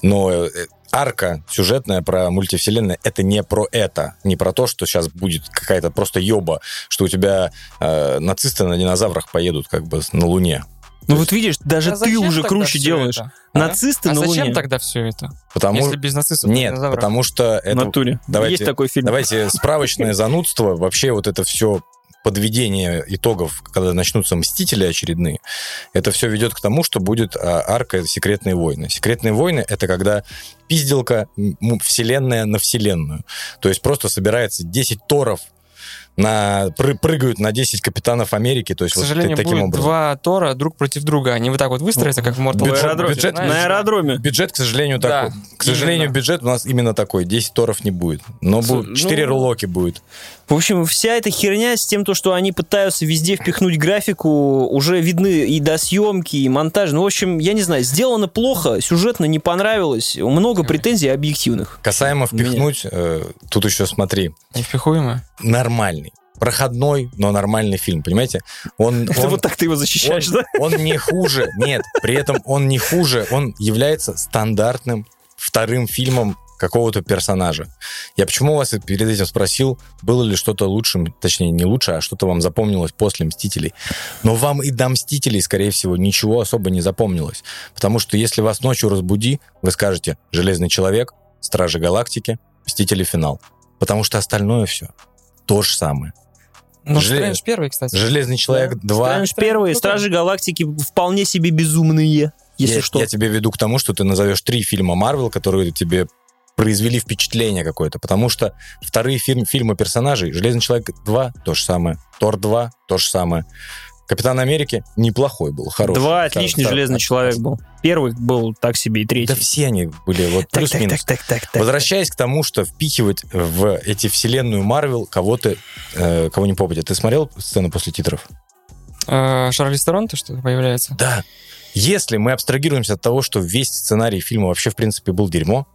S3: Но э, арка сюжетная про мультивселенную это не про это, не про то, что сейчас будет какая-то просто ёба, что у тебя э, нацисты на динозаврах поедут как бы на Луне.
S1: Ну вот видишь, даже
S2: А
S1: ты уже круче делаешь.
S2: это? А?
S1: Нацисты
S2: А
S1: на
S2: зачем
S1: Луне.
S2: тогда все это?
S3: Потому
S2: Если без нацистов
S3: нет,
S2: динозавров?
S3: потому что
S1: В
S3: это
S1: натуре.
S3: давайте-
S1: Есть такой фильм.
S3: Давайте справочное занудство, вообще вот это все подведение итогов, когда начнутся мстители очередные, это все ведет к тому, что будет а, арка «Секретные войны». «Секретные войны» — это когда пизделка вселенная на вселенную. То есть просто собирается 10 торов, на, пры- прыгают на 10 капитанов Америки, то есть
S2: К
S3: вот
S2: сожалению,
S3: таким
S2: будет
S3: образом.
S2: два Тора друг против друга. Они вот так вот выстроятся, как в Mortal
S3: Бюджет-
S2: Kombat.
S1: аэродроме.
S3: бюджет-
S2: знаешь?
S1: На аэродроме.
S3: Бюджет, к сожалению,
S2: Да,
S3: такой. К сожалению,
S2: именно.
S3: бюджет у нас именно такой. 10 торов не будет. Но будет 4
S1: ну,
S3: рулоки будет.
S1: В общем, вся эта херня с тем, то, что они пытаются везде впихнуть графику, уже видны и до съемки, и монтаж. Ну, в общем, я не знаю, сделано плохо, сюжетно не понравилось, много претензий объективных.
S3: Касаемо впихнуть, э, тут еще смотри,
S2: Невпихуемо.
S3: нормальный, проходной, но нормальный фильм, понимаете? Он,
S1: Это
S3: он-
S1: вот так ты его защищаешь,
S3: он-
S1: да?
S3: он не хуже, нет, при этом он не хуже, он является стандартным вторым фильмом какого-то персонажа. Я почему вас перед этим спросил, было ли что-то лучше, точнее, не лучше, а что-то вам запомнилось после «Мстителей». Но вам и до «Мстителей», скорее всего, ничего особо не запомнилось. Потому что если вас ночью разбуди, вы скажете «Железный человек», «Стражи Галактики», «Мстители. Финал». Потому что остальное все то же самое.
S2: Ну,
S3: Желе-
S2: Стрэндж первый, кстати.
S3: «Железный человек 2»,
S1: Стрэндж первые,
S2: ну,
S1: Стражи Галактики вполне себе безумные, если
S3: я,
S1: что.
S3: я тебе веду к тому, что ты назовешь три фильма Марвел, которые тебе произвели впечатление какое-то, потому что вторые фильм, фильмы персонажей, «Железный человек 2» то же самое, «Тор 2» то же самое, «Капитан Америки» неплохой был, хороший.
S1: Два отличный
S3: втор-
S1: Железный человек был. Первый был так себе, и третий.
S3: Да все они были вот
S1: Так, так,
S3: плюс-минус.
S1: так, так, так, так.
S3: Возвращаясь к тому, что впихивать в эти вселенную Марвел кого-то, э, кого не попадет. Ты смотрел сцену после титров?
S2: Э, Шарлиз Терон, то что появляется?
S3: Да. Если мы абстрагируемся от того, что весь сценарий фильма вообще, в принципе, был дерьмо,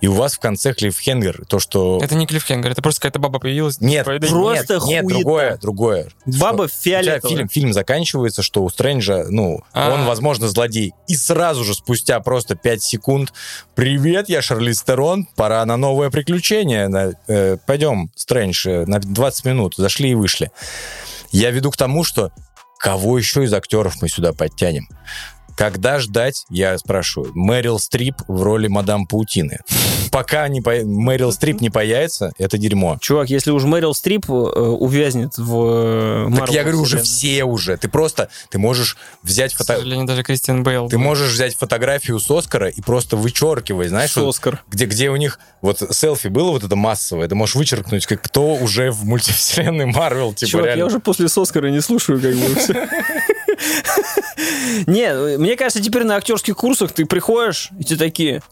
S3: и у вас в конце клиффхенгер, то, что...
S2: Это не клиффхенгер, это просто какая-то баба появилась.
S3: Нет,
S2: типа,
S1: просто
S3: нет, нет, другое, другое.
S1: Баба фиолетовая.
S3: фильм, фильм заканчивается, что у Стрэнджа, ну,
S2: А.
S3: он, возможно, злодей. И сразу же, спустя просто 5 секунд, привет, я Шарлиз Терон, пора на новое приключение. На- э, пойдем, Стрэндж, э, на 20 минут, зашли и вышли. Я веду к тому, что кого еще из актеров мы сюда подтянем? Когда ждать, я спрашиваю, Мэрил Стрип в роли мадам Паутины. Пока не по... Мэрил Стрип не появится, это дерьмо.
S1: Чувак, если уж Мэрил Стрип э, увязнет в э,
S3: Так
S1: Marvel
S3: я говорю, уже все уже. Ты просто, ты можешь взять
S2: К
S3: фото...
S2: сожалению, даже Кристиан Бейл.
S3: Ты можешь взять фотографию с Оскара и просто вычеркивать, знаешь,
S1: С
S3: вот
S1: Оскар.
S3: где, где у них вот селфи было вот это массовое, ты можешь вычеркнуть, как кто уже в мультивселенной Марвел, типа
S1: Чувак,
S3: реально.
S1: я уже после с Оскара не слушаю, как бы, всё. Не, мне кажется, теперь на актерских курсах ты приходишь, и тебе такие,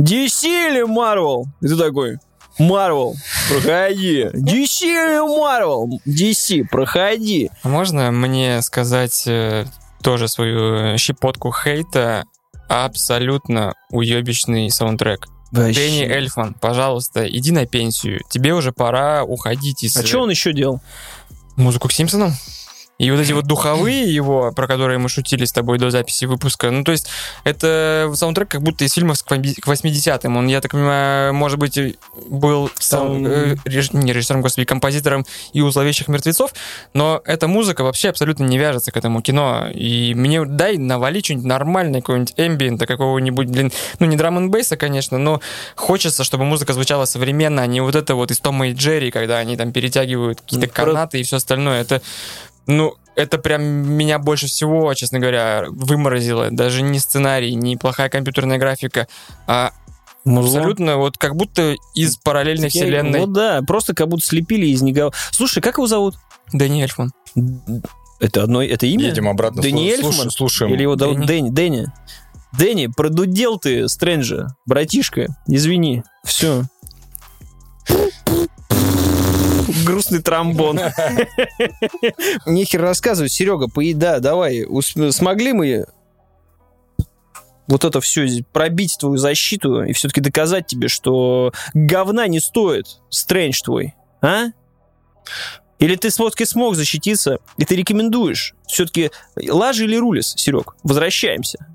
S1: DC или Marvel? И ты такой, Marvel, проходи. DC или Marvel? DC, проходи.
S2: А Можно мне сказать э, тоже свою щепотку хейта? Абсолютно уебищный саундтрек. Дэнни Эльфман, пожалуйста, иди на пенсию. Тебе уже пора уходить из
S1: А что он еще делал?
S2: музыку к Симпсонам. И вот эти вот духовые его, про которые мы шутили с тобой до записи выпуска, ну, то есть это саундтрек как будто из фильмов к 80-м. Он, я так понимаю, может быть, был сам, э, реж- не режиссером, господи, композитором и у «Зловещих мертвецов», но эта музыка вообще абсолютно не вяжется к этому кино. И мне дай навали что-нибудь нормальное, какого-нибудь эмбиента, какого-нибудь, блин, ну, не драм бейса, конечно, но хочется, чтобы музыка звучала современно, а не вот это вот из Тома и Джерри, когда они там перетягивают какие-то
S1: Ну,
S2: канаты и все остальное. Это, ну, это прям меня больше всего, честно говоря, выморозило. Даже не сценарий, не плохая компьютерная графика, а абсолютно вот как будто из параллельной
S1: Я-
S2: вселенной.
S1: Ну да, просто как будто слепили из него. Слушай, как его зовут?
S2: Дэнни Эльфман.
S1: Это одно, это имя?
S3: Едем обратно,
S1: Дэнни Эльфман?
S3: слушаем, слушаем.
S1: Или его зовут
S2: Дэнни.
S1: Дэнни? Дэнни. Дэнни, продудел ты Стрэнджа, братишка, извини. Все. Грустный тромбон. Нехер рассказывать, Серега, поеда, давай. Смогли мы вот это все пробить твою защиту и все-таки доказать тебе, что говна не стоит Стрэндж твой, а? Или ты все-таки смог защититься, и ты рекомендуешь все-таки Лажи или Рулис, Серег? Возвращаемся.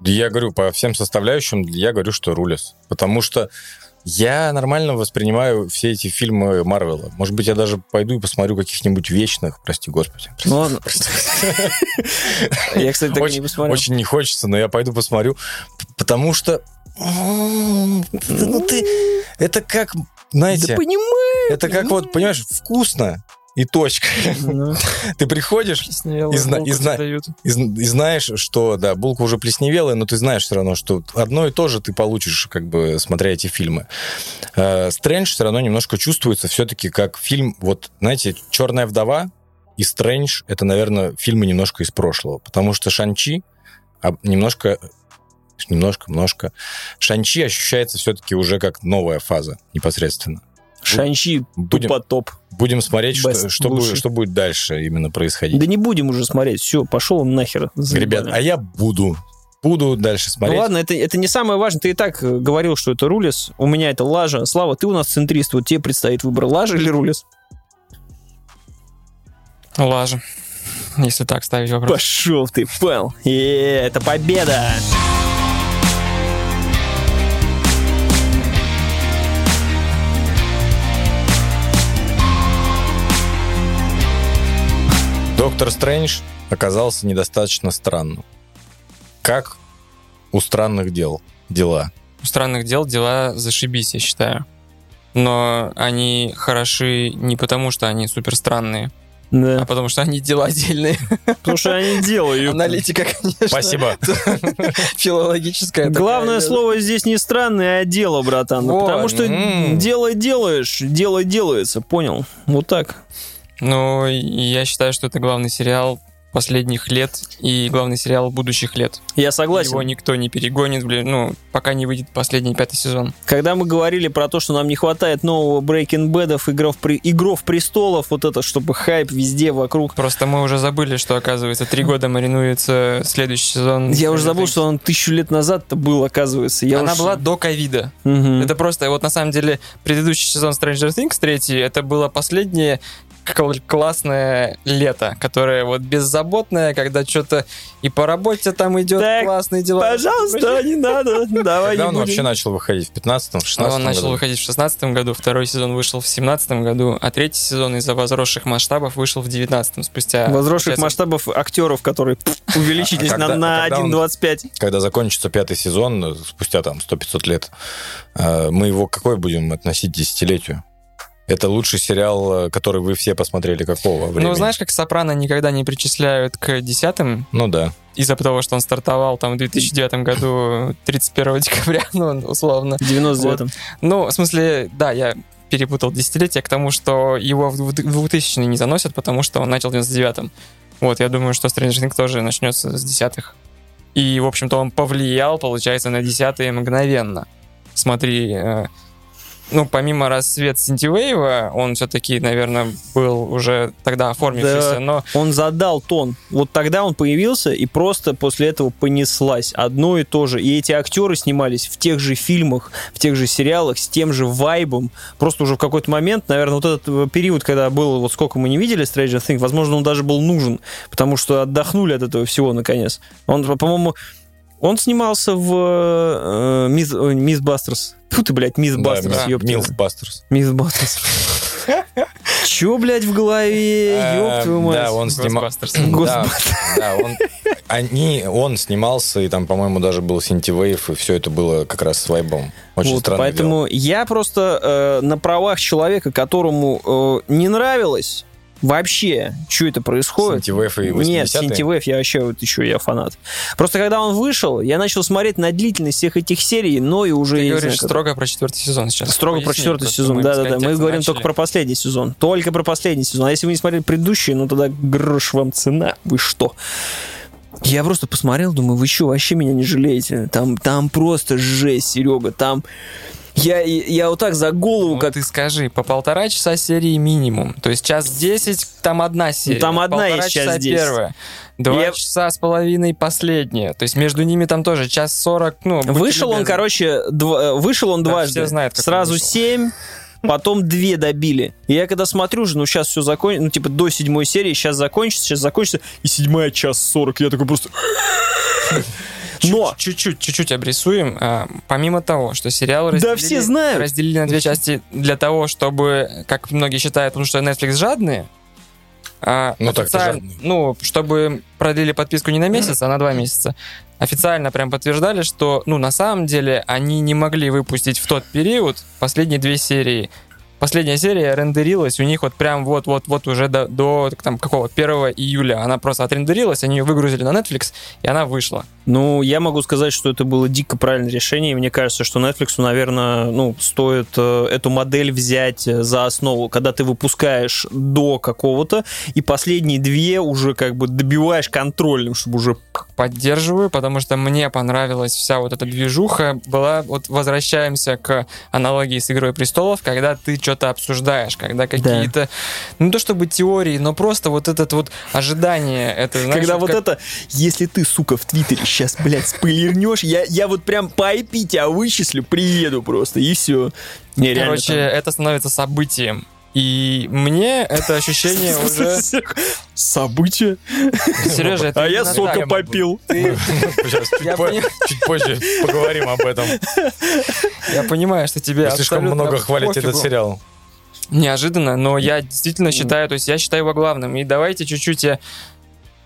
S3: Я говорю, по всем составляющим, я говорю, что Рулес. Потому что я нормально воспринимаю все эти фильмы Марвела. Может быть, я даже пойду и посмотрю каких-нибудь вечных, прости господи.
S1: Ну. Я, кстати, так не посмотрел.
S3: очень не хочется, но я пойду посмотрю, потому что ну ты, это как,
S1: Да
S3: знаете,
S1: понимаю.
S3: это как вот, понимаешь, вкусно и точка. Ты приходишь и, зна- и зна-
S2: дают.
S3: и зн- и знаешь, что, да, булка уже плесневелая, но ты знаешь все равно, что одно и то же ты получишь, как бы, смотря эти фильмы. Э, Стрэндж все равно немножко чувствуется все-таки как фильм, вот, знаете, «Черная вдова» и «Стрэндж» — это, наверное, фильмы немножко из прошлого, потому что «Шанчи» немножко немножко, немножко. Шанчи ощущается все-таки уже как новая фаза непосредственно.
S1: Шанчи
S3: Будем-
S1: тупо топ.
S3: Будем смотреть, что,
S1: Best,
S3: что,
S1: лучший.
S3: будет, что будет дальше именно происходить.
S1: Да не будем уже смотреть. Все, пошел он нахер.
S3: Ребят, а я буду. Буду дальше
S1: Ну
S3: смотреть.
S1: ладно, это, это не самое важное. Ты и так э, говорил, что это Рулис. У меня это Лажа. Слава, ты у нас центрист. Вот тебе предстоит выбор Лажа или Рулис?
S2: Лажа. Если так ставить вопрос.
S1: Пошел ты, понял. Е, это победа.
S3: Доктор Стрэндж оказался недостаточно странным. Как у странных дел дела?
S2: У странных дел дела зашибись, я считаю. Но они хороши не потому, что они супер странные, а
S1: Да.
S2: потому что они дела отдельные.
S1: Потому что они делают.
S4: Аналитика, конечно.
S3: Спасибо.
S4: Филологическая. такая,
S1: Главное
S4: да.
S1: слово здесь не странное, а дело, братан.
S4: Вот.
S1: Потому что
S3: М.
S1: дело делаешь, дело делается. Понял? Вот так.
S2: Ну, я считаю, что это главный сериал последних лет и главный сериал будущих лет.
S1: Я согласен.
S2: Его никто не перегонит, блин, ну, пока не выйдет последний пятый сезон.
S1: Когда мы говорили про то, что нам не хватает нового Breaking Bad'ов, игров, при... игров престолов, вот это, чтобы хайп везде вокруг.
S2: Просто мы уже забыли, что, оказывается, три года маринуется следующий сезон.
S1: Я уже забыл, что он тысячу лет назад-то был, оказывается. Я
S2: Она
S1: уж-
S2: была до ковида.
S1: Мгм.
S2: Это просто, вот на самом деле, предыдущий сезон Stranger Things, третий, это было последнее классное лето, которое вот беззаботное, когда что-то и по работе там идет
S1: Так,
S2: классные дела.
S1: Пожалуйста, не надо. Давай
S3: Когда он вообще начал выходить? В 15-м, в 16
S2: Он начал выходить в шестнадцатом году, второй сезон вышел в семнадцатом году, а третий сезон из-за возросших масштабов вышел в девятнадцатом спустя...
S1: Возросших масштабов актеров, которые увеличились
S3: А
S1: на,
S3: когда-
S1: на
S3: а когда он-
S1: 1,25.
S3: Когда закончится пятый сезон, э, спустя там 100-500 лет, э, мы его какой будем относить десятилетию? Это лучший сериал, э, который вы все посмотрели какого времени?
S2: Ну, знаешь, как Сопрано никогда не причисляют к десятым,
S3: Ну да.
S2: из-за того, что он стартовал там в 2009 году 31 декабря, ну, условно.
S1: В 99-м.
S2: Ну, в смысле, да, я перепутал десятилетие к тому, что его в 2000 не заносят, потому что он начал в 99-м. Вот, я думаю, что Stranger Things тоже начнется с десятых. И, в общем-то, он повлиял, получается, на десятые мгновенно. Смотри, э, ну, помимо «Рассвет Синтивейва», он все-таки, наверное, был уже тогда оформившийся,
S1: Да.
S2: но
S1: Он задал тон. Вот тогда он появился, и просто после этого понеслась. Одно и то же. И эти актеры снимались в тех же фильмах, в тех же сериалах, с тем же вайбом. Просто уже в какой-то момент, наверное, вот этот э, период, когда было, вот сколько мы не видели Stranger Things, возможно, он даже был нужен, потому что отдохнули от этого всего, наконец. Он, по-моему, он снимался в э, Мисс, ой, MythBusters. Фу ты, блядь, Myth
S3: Да,
S1: Busters,
S2: да.
S1: ёпта.
S3: MILF
S1: Busters. MythBusters. Чё, блядь, в голове? Ёб твою мать.
S3: Э, Да, он снимал...
S2: Ghostbusters.
S3: Да,
S1: Господи.
S3: да, он... Они, он снимался, и там, по-моему, даже был synthwave, и все это было как раз с вайбом. Очень
S1: Вот,
S3: странно.
S1: поэтому я просто э, на правах человека, которому э, не нравилось вообще, что это происходит.
S3: Синтивейв и 80-е.
S1: Нет, Синтивейв я вообще вот еще я фанат. Просто когда он вышел, я начал смотреть на длительность всех этих серий, но и уже...
S2: ты говоришь
S1: знаю, как-
S2: строго про четвертый сезон сейчас.
S1: Строго про четвертый сезон,
S2: мы
S1: да,
S2: без
S1: да, да. Мы
S2: контекста
S1: говорим
S2: начали.
S1: только про последний сезон. Только про последний сезон. А если вы не смотрели предыдущий, ну тогда грош вам цена. Вы что? Я просто посмотрел, думаю, вы что, вообще меня не жалеете? Там, там просто жесть, Серега, там... Я, я вот так за голову,
S2: Ну,
S1: как...
S2: ты скажи, по полтора часа серии минимум. То есть час десять, там одна серия.
S1: там одна
S2: Полтора
S1: есть час
S2: часа
S1: 10.
S2: первая. Два
S1: Я-
S2: часа с половиной последняя. То есть между ними там тоже час сорок, ну...
S1: Вышел он, короче, два- э, вышел он
S2: Да,
S1: дважды.
S2: все знают, как
S1: Сразу семь, потом две добили. И я когда смотрю же, ну сейчас все закончится, ну типа до седьмой серии, сейчас закончится, сейчас закончится, и седьмая час сорок. Я такой просто... Но
S2: Чуть-чуть, чуть-чуть обрисуем. А, помимо того, что сериал разделили,
S1: все знают.
S2: разделили на две части для того, чтобы, как многие считают, потому что Netflix жадные, а,
S3: Ну, так-то
S2: официаль-
S3: жадные.
S2: ну, чтобы продлили подписку не на месяц, а на два месяца. Официально прям подтверждали, что, ну, на самом деле, они не могли выпустить в тот период последние две серии. Последняя серия рендерилась у них вот прям вот-вот-вот уже до, до там, какого 1 июля. Она просто отрендерилась, они ее выгрузили на Netflix, и она вышла.
S1: Ну, я могу сказать, что это было дико правильное решение, и мне кажется, что Netflix, наверное, ну, стоит э, эту модель взять э, за основу, когда ты выпускаешь до какого-то, и последние две уже как бы добиваешь контрольным, чтобы уже...
S2: поддерживаю, потому что мне понравилась вся вот эта движуха. Была, вот возвращаемся к аналогии с Игрой престолов, когда ты что-то обсуждаешь, когда какие-то, ну то чтобы теории, но просто вот этот вот ожидание, это знаешь,
S1: когда вот
S2: как-
S1: это, если ты, сука, в Твиттере сейчас, блядь, спойлернешь, я, я вот прям по IP тебя вычислю, приеду просто, и все. Не,
S2: короче, это становится событием. И мне это ощущение уже...
S1: Событие?
S2: Сережа, это
S1: А я сока попил.
S3: Сейчас, чуть, позже поговорим об этом.
S2: Я понимаю, что тебе
S3: слишком много хвалите этот сериал.
S2: Неожиданно, но я действительно считаю, то есть я считаю его главным. И давайте чуть-чуть я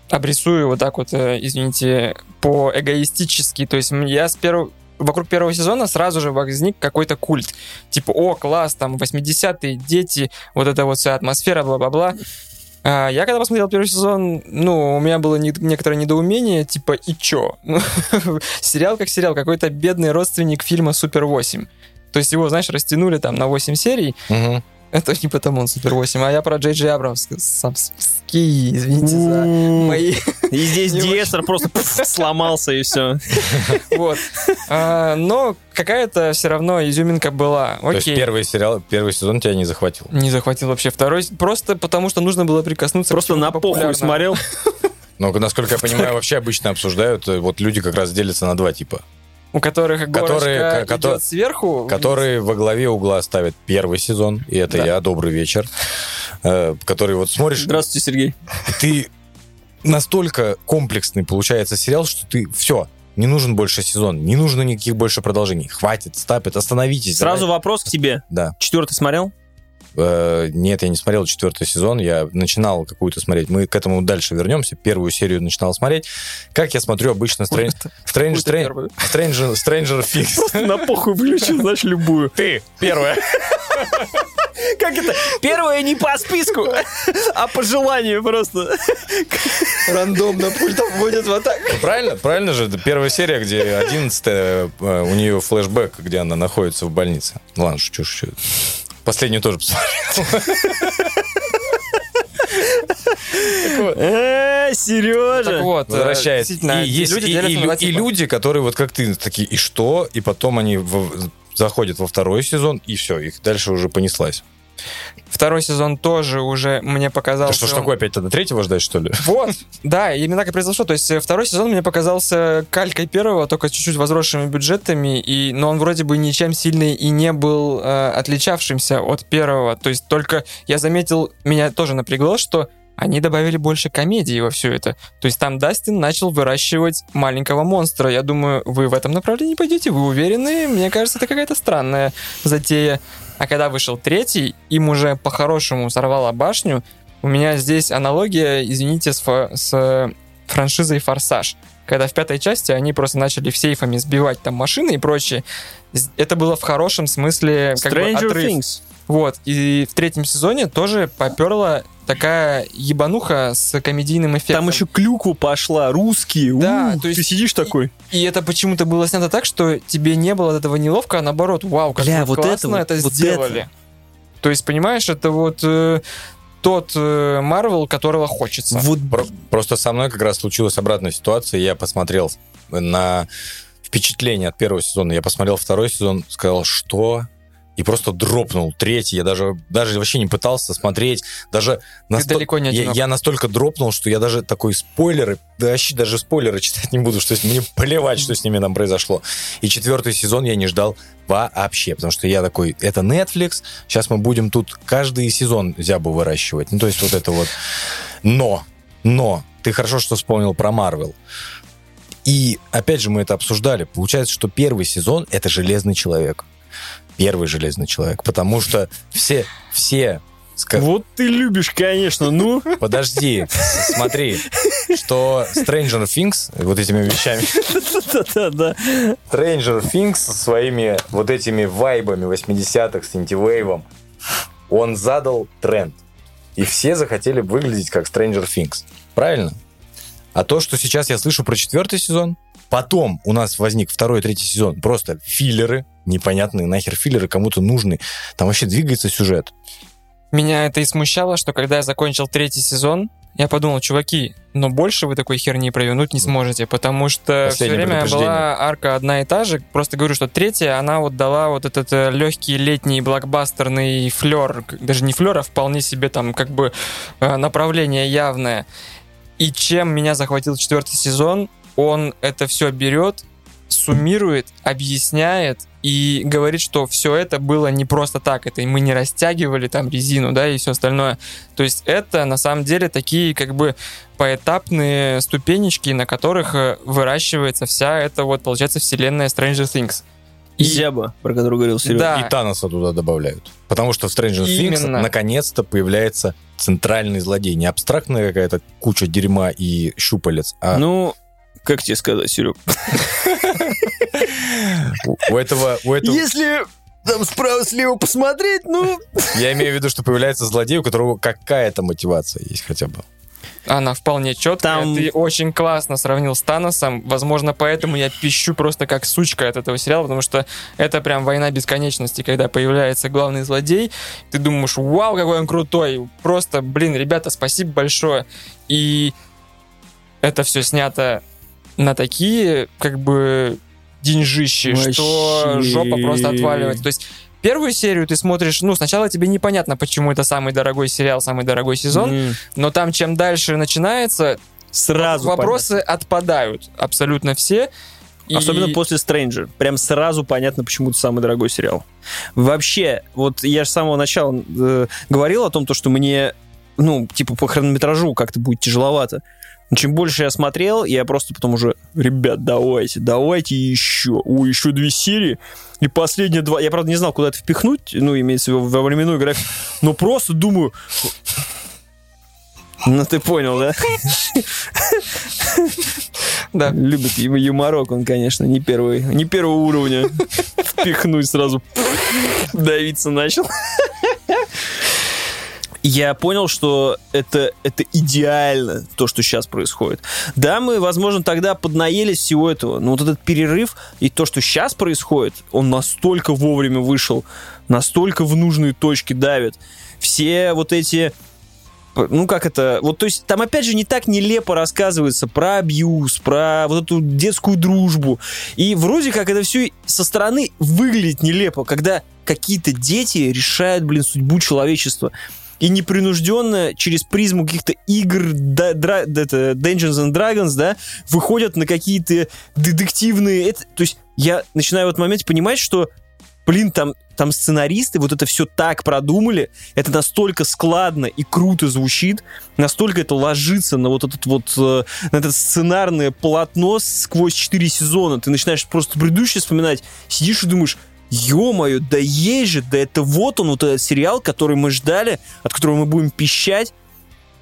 S2: обрисую вот так вот, э, извините, по эгоистически. То есть я с первого вокруг первого сезона сразу же возник какой-то культ. Типа, о, класс, там, 80-е, дети, вот эта вот вся атмосфера, бла-бла-бла. А, я когда посмотрел первый сезон, ну, у меня было не- некоторое недоумение, типа, и чё? Сериал как сериал, какой-то бедный родственник фильма «Супер 8». То есть его, знаешь, растянули там на 8 серий. Это не потому он Супер 8, а я про Джей Джей Абрамс. Самский, извините за мои...
S1: И здесь диэстер просто сломался, и все.
S2: Вот. А, Но какая-то все равно изюминка была.
S3: То есть первый сериал, первый сезон тебя не захватил.
S2: Не захватил вообще второй, просто потому что нужно было прикоснуться к
S1: Просто на похуй смотрел.
S3: Но, насколько я понимаю, вообще обычно обсуждают, э, вот люди как раз делятся на два типа.
S2: У которых
S3: Которые- ко-
S2: идет сверху.
S3: Которые во главе угла ставят первый сезон, и это
S2: Да.
S3: я, добрый вечер. Э, Который вот смотришь,
S1: Здравствуйте, Сергей.
S3: ты настолько комплексный получается сериал, что ты все, не нужен больше сезон, не нужно никаких больше продолжений. Хватит, стапит, остановитесь.
S1: Сразу
S3: давай.
S1: вопрос к тебе.
S3: Да.
S1: Четвертый смотрел?
S3: Э, нет, я не смотрел четвертый сезон, я начинал какую-то смотреть. Мы к этому дальше вернемся. Первую серию начинал смотреть. Как я смотрю обычно Strange, Strange, Strange. Stranger, Stranger Things.
S1: На похуй включил, знаешь, любую.
S3: Ты, первая.
S1: Как это? Первое не по списку, а по желанию просто.
S2: Рандомно пультом вводит вот так.
S3: Правильно? Правильно же? Это первая серия, где 11 у нее флешбэк, где она находится в больнице. Ну ладно, шучу, шучу. Последнюю тоже посмотрел.
S1: Э, Сережа.
S2: Так вот, э, действительно,
S3: И есть и- люди, которые вот как ты, такие, и что? И потом они заходят во второй сезон, и все, их дальше уже понеслась.
S2: Второй сезон тоже уже мне
S3: Да
S2: показался...
S3: что ж
S2: он-
S3: такое, опять тогда третьего ждать, что ли?
S2: Вот, да, именно так и произошло. То есть э, второй сезон мне показался калькой первого, только чуть-чуть возросшими бюджетами, и, но он вроде бы ничем сильно и не был э, отличавшимся от первого. То есть только я заметил, меня тоже напрягло, что они добавили больше комедии во все это. То есть там Дастин начал выращивать маленького монстра. Я думаю, вы в этом направлении пойдете, вы уверены? Мне кажется, это какая-то странная затея. А когда вышел третий, им уже по-хорошему сорвало башню, у меня здесь аналогия, извините, с, фа- с франшизой «Форсаж». Когда в пятой части они просто начали в сейфами сбивать там машины и прочее. Это было в хорошем смысле как бы
S1: Stranger
S2: отрыв.
S1: Things.
S2: Вот. И в третьем сезоне тоже поперла такая ебануха с комедийным эффектом.
S1: Там еще клюкву пошла, русские.
S2: Да,
S1: У,
S2: то есть-
S1: Ты сидишь такой.
S2: И это почему-то было снято так, что тебе не было от этого неловко, а наоборот, вау, как
S1: Бля, вот
S2: классно
S1: это вот-
S2: это
S1: вот
S2: сделали. То есть, понимаешь, это вот э, тот Марвел, которого хочется.
S1: Вот,
S3: Про- Просто со мной как раз случилась обратная ситуация. Я посмотрел на впечатление от первого сезона. Я посмотрел второй сезон, сказал, что? И просто дропнул третий. Я даже, даже вообще не пытался смотреть. Даже насто-
S2: далеко не
S3: я,
S2: одинок.
S3: я настолько дропнул, что я даже такой спойлеры, да вообще даже спойлеры читать не буду, что мне плевать, что с ними там произошло. И четвертый сезон я не ждал вообще, потому что я такой, это Netflix, сейчас мы будем тут каждый сезон зябу выращивать. Ну, то есть вот это вот. Но, но, ты хорошо, что вспомнил про Марвел. И опять же мы это обсуждали. Получается, что первый сезон это Железный человек. Первый Железный человек. Потому что все, все ска-
S1: вот ты любишь, конечно. Ну,
S3: Подожди, смотри, что Stranger Things вот этими вещами,
S1: да-да-да.
S3: Stranger Things со своими вот этими вайбами 80-х, с интивейвом, он задал тренд. И все захотели выглядеть как Stranger Things. Правильно? А то, что сейчас я слышу про четвертый сезон, потом у нас возник второй и третий сезон, просто филлеры, непонятные нахер филлеры, кому-то нужны. Там вообще двигается сюжет.
S2: Меня это и смущало, что когда я закончил третий сезон, я подумал, чуваки, но больше вы такой херни провернуть не сможете, потому что все
S3: Последнее
S2: время
S3: предупреждение.
S2: была арка одна и та же. Просто говорю, что третья, она вот дала вот этот э, легкий летний блокбастерный флер, даже не флер, а вполне себе там как бы э, направление явное. И чем меня захватил четвертый сезон, он это все берет, суммирует, объясняет и говорит, что все это было не просто так, это и мы не растягивали там резину, да, и все остальное. То есть это на самом деле такие как бы поэтапные ступенечки, на которых э, выращивается вся эта вот, получается, вселенная Stranger Things.
S1: И Зяба, про который говорил Серега.
S2: Да.
S3: И Таноса туда добавляют. Потому что в Stranger Things
S2: Именно.
S3: наконец-то появляется центральный злодей. Не абстрактная какая-то куча дерьма и щупалец, а
S1: Ну, как тебе сказать, Серег?
S3: у, этого... У этого
S1: Если там справа-слева посмотреть, ну...
S3: я имею в виду, что появляется злодей, у которого какая-то мотивация есть хотя бы.
S2: Она вполне четкая.
S1: Там-
S2: Ты очень классно сравнил с Таносом. Возможно, поэтому я пищу просто как сучка от этого сериала, потому что это прям война бесконечности, когда появляется главный злодей. Ты думаешь, вау, какой он крутой. Просто, блин, ребята, спасибо большое. И это все снято на такие, как бы, деньжищи, что
S1: Вообще.
S2: жопа просто отваливается. То есть Первую серию ты смотришь, ну, сначала тебе непонятно, почему это самый дорогой сериал, самый дорогой сезон,
S1: М,
S2: но там чем дальше начинается,
S1: Сразу
S2: вопросы отпадают абсолютно все. И-
S1: Особенно после Stranger. Прям сразу понятно, почему это самый дорогой сериал. Вообще, вот я же с самого начала э, говорил о том, то, что мне, ну, типа, по хронометражу как-то будет тяжеловато. Но чем больше я смотрел, я просто потом уже, ребят, давайте, давайте еще. О, еще две серии. И последние два... Я, правда, не знал, куда это впихнуть, ну, имеется в виду во временной график. Но просто думаю... Ну, ты понял, да?
S2: Да.
S1: Любит юморок, он, конечно, не первый, не первого уровня. Впихнуть сразу, давиться начал. Я понял, что это, это идеально, то, что сейчас происходит. Да, мы, возможно, тогда поднаелись всего этого, но вот этот перерыв и то, что сейчас происходит, он настолько вовремя вышел, настолько в нужные точки давит. Все вот эти ну как это, вот то есть там опять же не так нелепо рассказывается про абьюз, про вот эту детскую дружбу. И вроде как это все со стороны выглядит нелепо, когда какие-то дети решают, блин, судьбу человечества. И непринужденно через призму каких-то игр да, дра- это, Dungeons and Dragons, да, выходят на какие-то детективные... Это, то есть я начинаю в этот момент понимать, что блин, там, там сценаристы вот это все так продумали, это настолько складно и круто звучит, настолько это ложится на вот этот вот, э, на это сценарное полотно сквозь 4 сезона. Ты начинаешь просто предыдущий вспоминать, сидишь и думаешь, ё-моё, да есть же, да это вот он, вот этот сериал, который мы ждали, от которого мы будем пищать.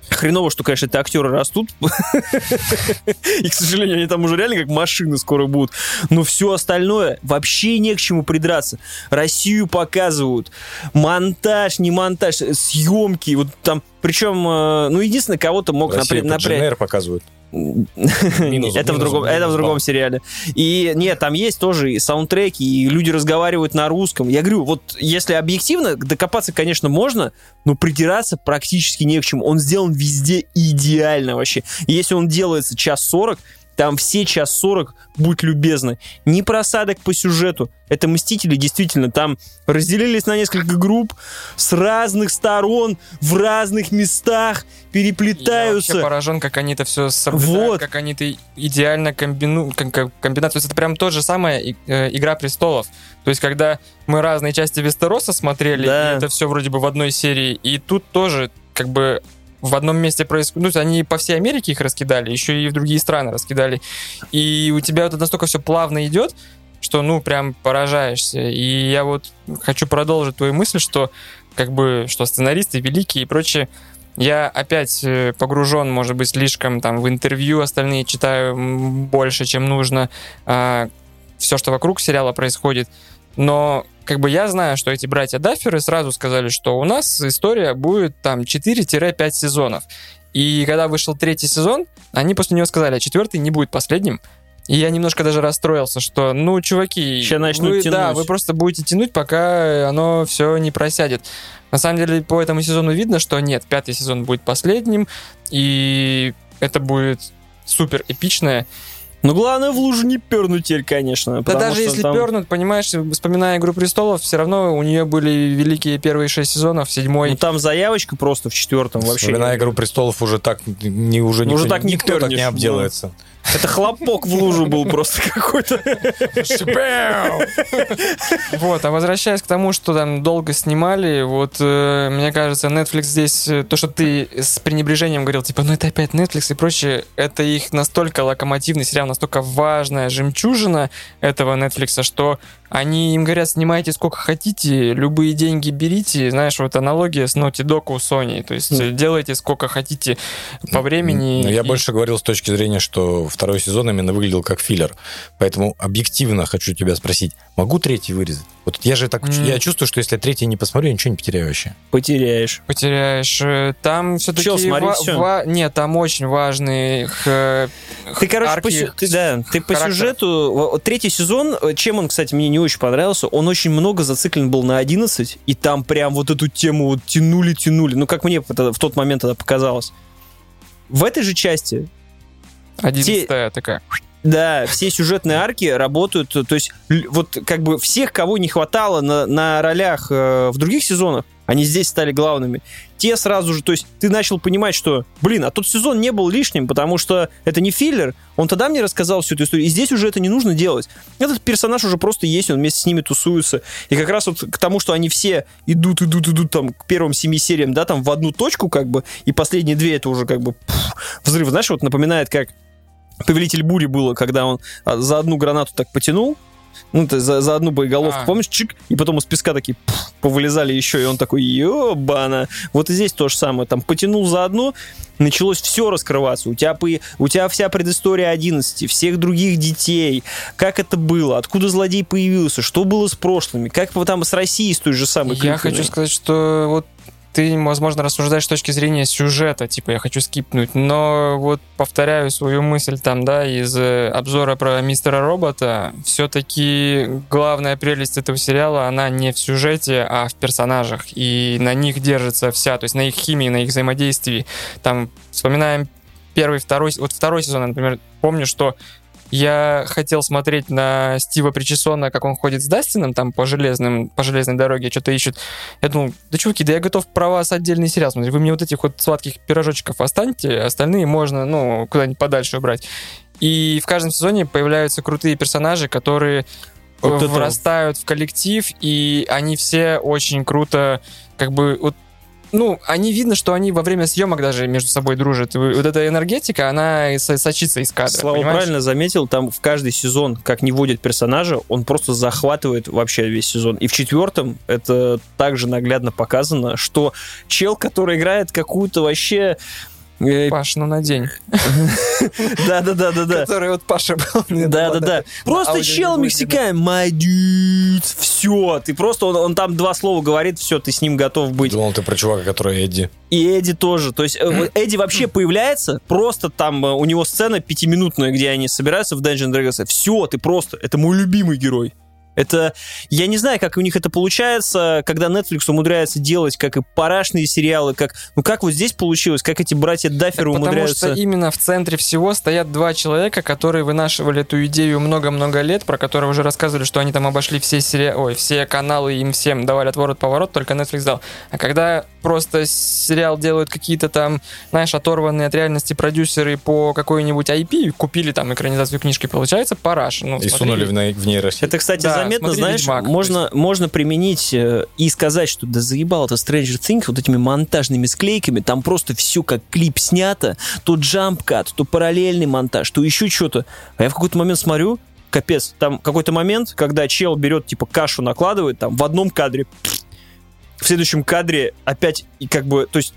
S1: Хреново, что, конечно, эти актеры растут. И, к сожалению, они там уже реально как машины скоро будут. Но все остальное вообще не к чему придраться. Россию показывают. Монтаж, не монтаж, съемки. Вот там, причем, э, ну, единственное, кого-то мог
S3: Россию
S1: напря-
S3: под
S1: напрячь.
S3: ЖНР показывают.
S1: Это в
S3: минус-
S1: другом, это в другом сериале. И нет, там есть тоже и саундтреки, и люди разговаривают на русском. Я говорю, вот если объективно, докопаться, конечно, можно, но придираться практически не к чему. Он сделан везде идеально вообще. И если он делается час сорок, там все час сорок, будь любезны. Ни просадок по сюжету. Это Мстители действительно там разделились на несколько групп с разных сторон, в разных местах,
S2: Я
S1: переплетаются.
S2: вообще поражен, как они это все соблюдают,
S1: Вот.
S2: как они это идеально комбину... комбинацию. То есть это прям то же самое э, Игра престолов. То есть когда мы разные части Вестероса смотрели,
S1: Да.
S2: и это все вроде бы в одной серии, и тут тоже как бы в одном месте происходит. Ну, они по всей Америке их раскидали, еще и в другие страны раскидали. И у тебя это настолько все плавно идет, что, ну, прям поражаешься. И я вот хочу продолжить твою мысль, что как бы, что сценаристы великие и прочее. Я опять э, погружен, может быть, слишком там в интервью остальные читаю больше, чем нужно. все, что вокруг сериала происходит. Но как бы я знаю, что эти братья Дафферы сразу сказали, что у нас история будет там 4-5 сезонов. И когда вышел третий сезон, они после него сказали, а четвертый не будет последним. И я немножко даже расстроился, что, ну, чуваки,
S1: Ща начнут
S2: вы, да,
S1: тянуть.
S2: вы просто будете тянуть, пока оно все не просядет. На самом деле, по этому сезону видно, что нет, пятый сезон будет последним, и это будет супер эпичное.
S1: Но главное в лужу не пернуть теперь, конечно.
S2: Да даже если
S1: там-
S2: пернут, понимаешь, вспоминая «Игру престолов», все равно у нее были великие первые шесть сезонов, седьмой.
S1: Ну, там заявочка просто в четвертом вообще.
S3: Вспоминая «Игру престолов» уже так не уже
S1: Ну, уже
S3: никто,
S1: так не
S3: никто так
S1: пернешь,
S3: не обделается.
S1: Это хлопок в лужу был просто какой-то.
S2: Вот, а возвращаясь к тому, что там долго снимали, вот э, мне кажется, Netflix здесь, э, то, что ты с пренебрежением говорил, типа, ну это опять Netflix и прочее, это их настолько локомотивный сериал, настолько важная жемчужина этого Netflix, что они им говорят, снимайте сколько хотите, любые деньги берите. Знаешь, вот аналогия с Naughty Dog у Sony. То есть
S1: Мгм.
S2: делайте сколько хотите по времени.
S3: Но я
S2: и-
S3: больше говорил с точки зрения, что второй сезон именно выглядел как филлер. Поэтому объективно хочу тебя спросить, могу третий вырезать? Вот я же так,
S2: М.
S3: я чувствую, что если я третий не посмотрю, я ничего не потеряю вообще.
S1: Потеряешь.
S2: потеряешь. Э, Там все-таки...
S1: Чё, смотри, всё.
S2: Нет, там очень важные э,
S1: Ты, короче,
S2: арки
S1: по, сю- ты, да, ты по сюжету... Третий сезон, э, чем он, кстати, мне не очень понравился, он очень много зациклен был на 11, и там прям вот эту тему вот тянули-тянули. Ну, как мне тогда- в тот момент это показалось. В этой же части
S2: 11 такая.
S1: Да, все сюжетные арки работают, то есть вот как бы всех, кого не хватало на, на ролях э, в других сезонах, они здесь стали главными. Те сразу же, то есть ты начал понимать, что, блин, а тот сезон не был лишним, потому что это не филлер, он тогда мне рассказал всю эту историю, и здесь уже это не нужно делать. Этот персонаж уже просто есть, он вместе с ними тусуется. И как раз вот к тому, что они все идут, идут, идут там к первым семи сериям, да, там в одну точку как бы, и последние две это уже как бы пф, взрыв. Знаешь, вот напоминает, как Повелитель бури было, когда он а, за одну гранату так потянул, ну, есть за, за одну боеголовку,
S2: А.
S1: помнишь, чик, и потом из песка такие пф, повылезали еще, и он такой, ёбана. Вот и здесь то же самое, там потянул за одну, началось все раскрываться, у тебя, у тебя вся предыстория 11, всех других детей, как это было, откуда злодей появился, что было с прошлыми, как там с Россией, с той же самой
S2: Я
S1: кликанной.
S2: хочу сказать, что вот ты, возможно, рассуждаешь с точки зрения сюжета, типа я хочу скипнуть, но вот повторяю свою мысль там, да, из э, обзора про мистера робота, все-таки главная прелесть этого сериала, она не в сюжете, а в персонажах, и на них держится вся, то есть на их химии, на их взаимодействии. Там вспоминаем первый, второй, вот второй сезон, например, помню, что я хотел смотреть на Стива Причесона, как он ходит с Дастином там по железным, по железной дороге, что-то ищут. Я думал, да чуваки, да я готов про вас отдельный сериал смотреть. Вы мне вот этих вот сладких пирожочков останьте, остальные можно, ну, куда-нибудь подальше убрать. И в каждом сезоне появляются крутые персонажи, которые
S1: Вот это-
S2: вырастают в коллектив, и они все очень круто, как бы, вот ну, они видно, что они во время съемок даже между собой дружат. Вот эта энергетика, она сочится из кадра.
S1: Слава
S2: понимаешь?
S1: правильно заметил, там в каждый сезон, как не вводит персонажа, он просто захватывает вообще весь сезон. И в четвертом это также наглядно показано, что чел, который играет какую-то вообще...
S2: Паш, ну на день.
S1: Да-да-да-да-да.
S2: Который вот Паша был.
S1: Да, да, да. Просто чел мексикан, my dude, все, ты просто, он, там два слова говорит, все, ты с ним готов быть.
S3: Думал, ты про чувака, который Эдди.
S1: И Эдди тоже. То есть э, Эдди вообще появляется, просто там э, у него сцена пятиминутная, где они собираются в Dungeon Dragons. Все, ты просто, это мой любимый герой. Это, я не знаю, как у них это получается, когда Netflix умудряется делать, как и парашные сериалы, как, ну как вот здесь получилось, как эти братья Дафферы
S2: Потому
S1: умудряются...
S2: что именно в центре всего стоят два человека, которые вынашивали эту идею много-много лет, про которые уже рассказывали, что они там обошли все сери... Ой, все каналы, им всем давали отворот-поворот, только Netflix дал. А когда просто сериал делают какие-то там, знаешь, оторванные от реальности продюсеры по какой-нибудь IP, купили там экранизацию книжки, получается параш. Ну,
S3: И
S2: смотри.
S3: сунули в, ней- в нейросеть.
S1: Это, кстати,
S2: Да,
S1: заметно, знаешь,
S2: «Ведьмак»,
S1: можно, можно применить э, и сказать, что да заебал это Stranger Things вот этими монтажными склейками, там просто все как клип снято, то джамп-кат, то параллельный монтаж, то еще что-то. А я в какой-то момент смотрю, капец, там какой-то момент, когда чел берет, типа, кашу накладывает, там, в одном кадре, в следующем кадре опять, и как бы, то есть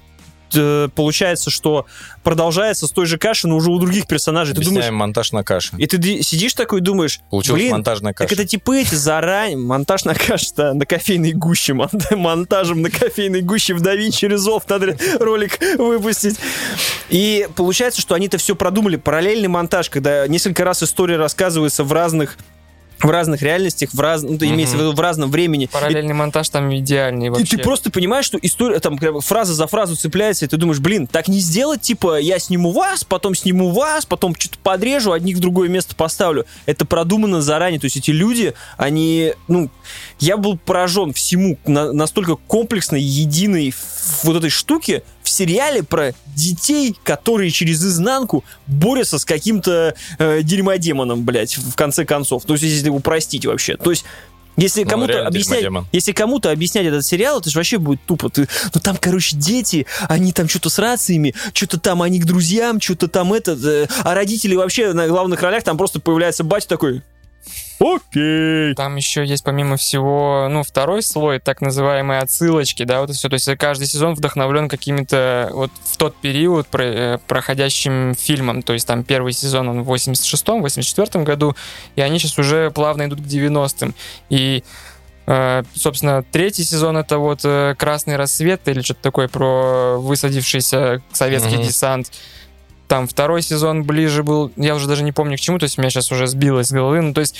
S1: э, получается, что продолжается с той же каши, но уже у других персонажей. Ты
S3: Объясняем
S1: думаешь,
S3: монтаж на каше.
S1: и ты ди- сидишь такой и думаешь,
S3: Получилась
S1: блин,
S3: монтажная каша.
S1: так это типа эти заранее, монтаж на каше, да, на кофейной гуще, мон- монтажем на кофейной гуще в Давинчи Резов надо ролик выпустить. И получается, что они это все продумали, параллельный монтаж, когда несколько раз история рассказывается в разных в разных реальностях, в раз... ну, имеется в виду в разном времени. И-
S2: Параллельный монтаж там идеальный
S1: и
S2: вообще.
S1: ты просто понимаешь, что история там фраза за фразу цепляется, и ты думаешь, блин, так не сделать, типа, я сниму вас, потом сниму вас, потом что-то подрежу, одних в другое место поставлю. Это продумано заранее. То есть эти люди, они, ну, я был поражен всему на- настолько комплексной, единой вот этой штуке в сериале про детей, которые через изнанку борются с каким-то э, дерьмодемоном, блядь, в конце концов. То есть, если упростить вообще. То есть, если
S3: Ну,
S1: кому-то объяснять, если кому-то объяснять этот сериал, это же вообще будет тупо. Ты, ну там, короче, дети, они там что-то с рациями, что-то там они к друзьям, что-то там это, э, а родители вообще на главных ролях там просто появляется батя такой. Окей.
S2: Там еще есть, помимо всего, ну, второй слой, так называемые отсылочки, да, вот это все. То есть каждый сезон вдохновлен какими-то вот в тот период про- э, проходящим фильмом. То есть там первый сезон, он в 86-м, 84-м году, и они сейчас уже плавно идут к 90-м. И э, Собственно, третий сезон это вот э, Красный рассвет или что-то такое про высадившийся советский
S3: Мгм.
S2: десант. Там второй сезон ближе был, я уже даже не помню к чему, то есть меня сейчас уже сбилось с головы. Ну, то есть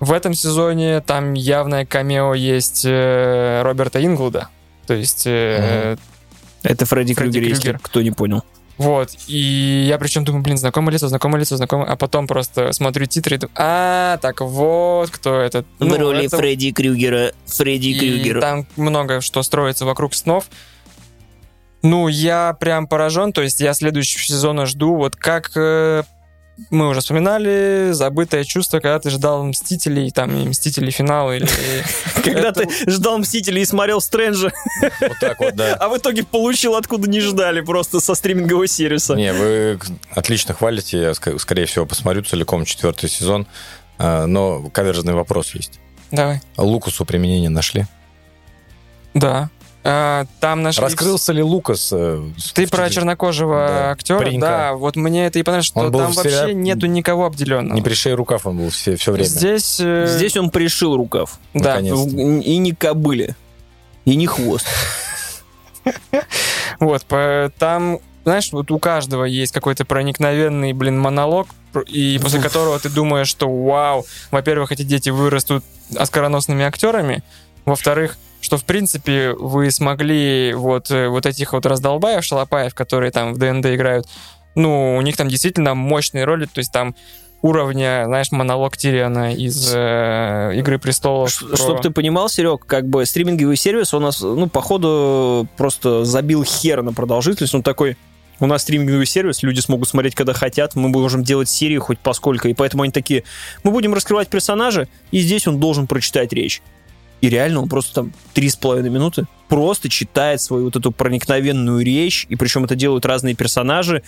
S2: в этом сезоне там явное камео есть э, Роберта Инглда. То есть, э,
S1: Это Фредди,
S2: Фредди
S1: Крюгер, если кто не понял.
S2: вот. И я причем думаю, блин, знакомое лицо, знакомое лицо, знакомое. А потом просто смотрю титры и думаю, а, так вот кто этот. Ну, это-
S1: Фредди Крюгера. Фредди
S2: и там много что строится вокруг снов. Ну, я прям поражен. То есть я следующего сезона жду. Вот как э, мы уже вспоминали, забытое чувство, когда ты ждал Мстителей, там, и Мстителей финал, или...
S1: Когда ты ждал Мстителей и смотрел Стрэнджа,
S3: Вот так вот, да.
S1: а в итоге получил откуда не ждали, просто со стримингового сервиса.
S3: Не, вы отлично хвалите. Я, ск- скорее всего, посмотрю целиком четвертый сезон. А, Но каверзный вопрос есть.
S2: Давай.
S3: Лукасу применение нашли?
S2: Да. А, там нашли...
S3: Раскрылся ли Лукас? э,
S2: Ты про чернокожего
S3: Да,
S2: актера?
S3: паренька.
S2: Да, вот мне это и понравилось, что
S3: Он был
S2: там вообще
S3: сериале-
S2: нету никого обделенного.
S3: Не пришей рукав он был все, все время.
S2: Здесь... э,
S1: Здесь он пришил рукав.
S2: Да.
S1: И не кобыле. И не хвост.
S2: Вот, там, знаешь, вот у каждого есть какой-то проникновенный, блин, монолог, и после которого ты думаешь, что вау, во-первых, эти дети вырастут оскароносными актерами, во-вторых, что, в принципе, вы смогли вот, э, вот этих вот раздолбаев, шалопаев, которые там в ДНД играют, ну, у них там действительно мощные роли, то есть там уровня, знаешь, монолог Тириана из э, «Игры престолов».
S1: Ш-
S2: про-
S1: Чтоб ты понимал, Серег, как бы стриминговый сервис у нас, ну, походу, просто забил хер на продолжительность. Он такой, у нас стриминговый сервис, люди смогут смотреть, когда хотят, мы можем делать серии хоть поскольку, и поэтому они такие, мы будем раскрывать персонажа, и здесь он должен прочитать речь. И реально он просто там три с половиной минуты просто читает свою вот эту проникновенную речь, и причем это делают разные персонажи,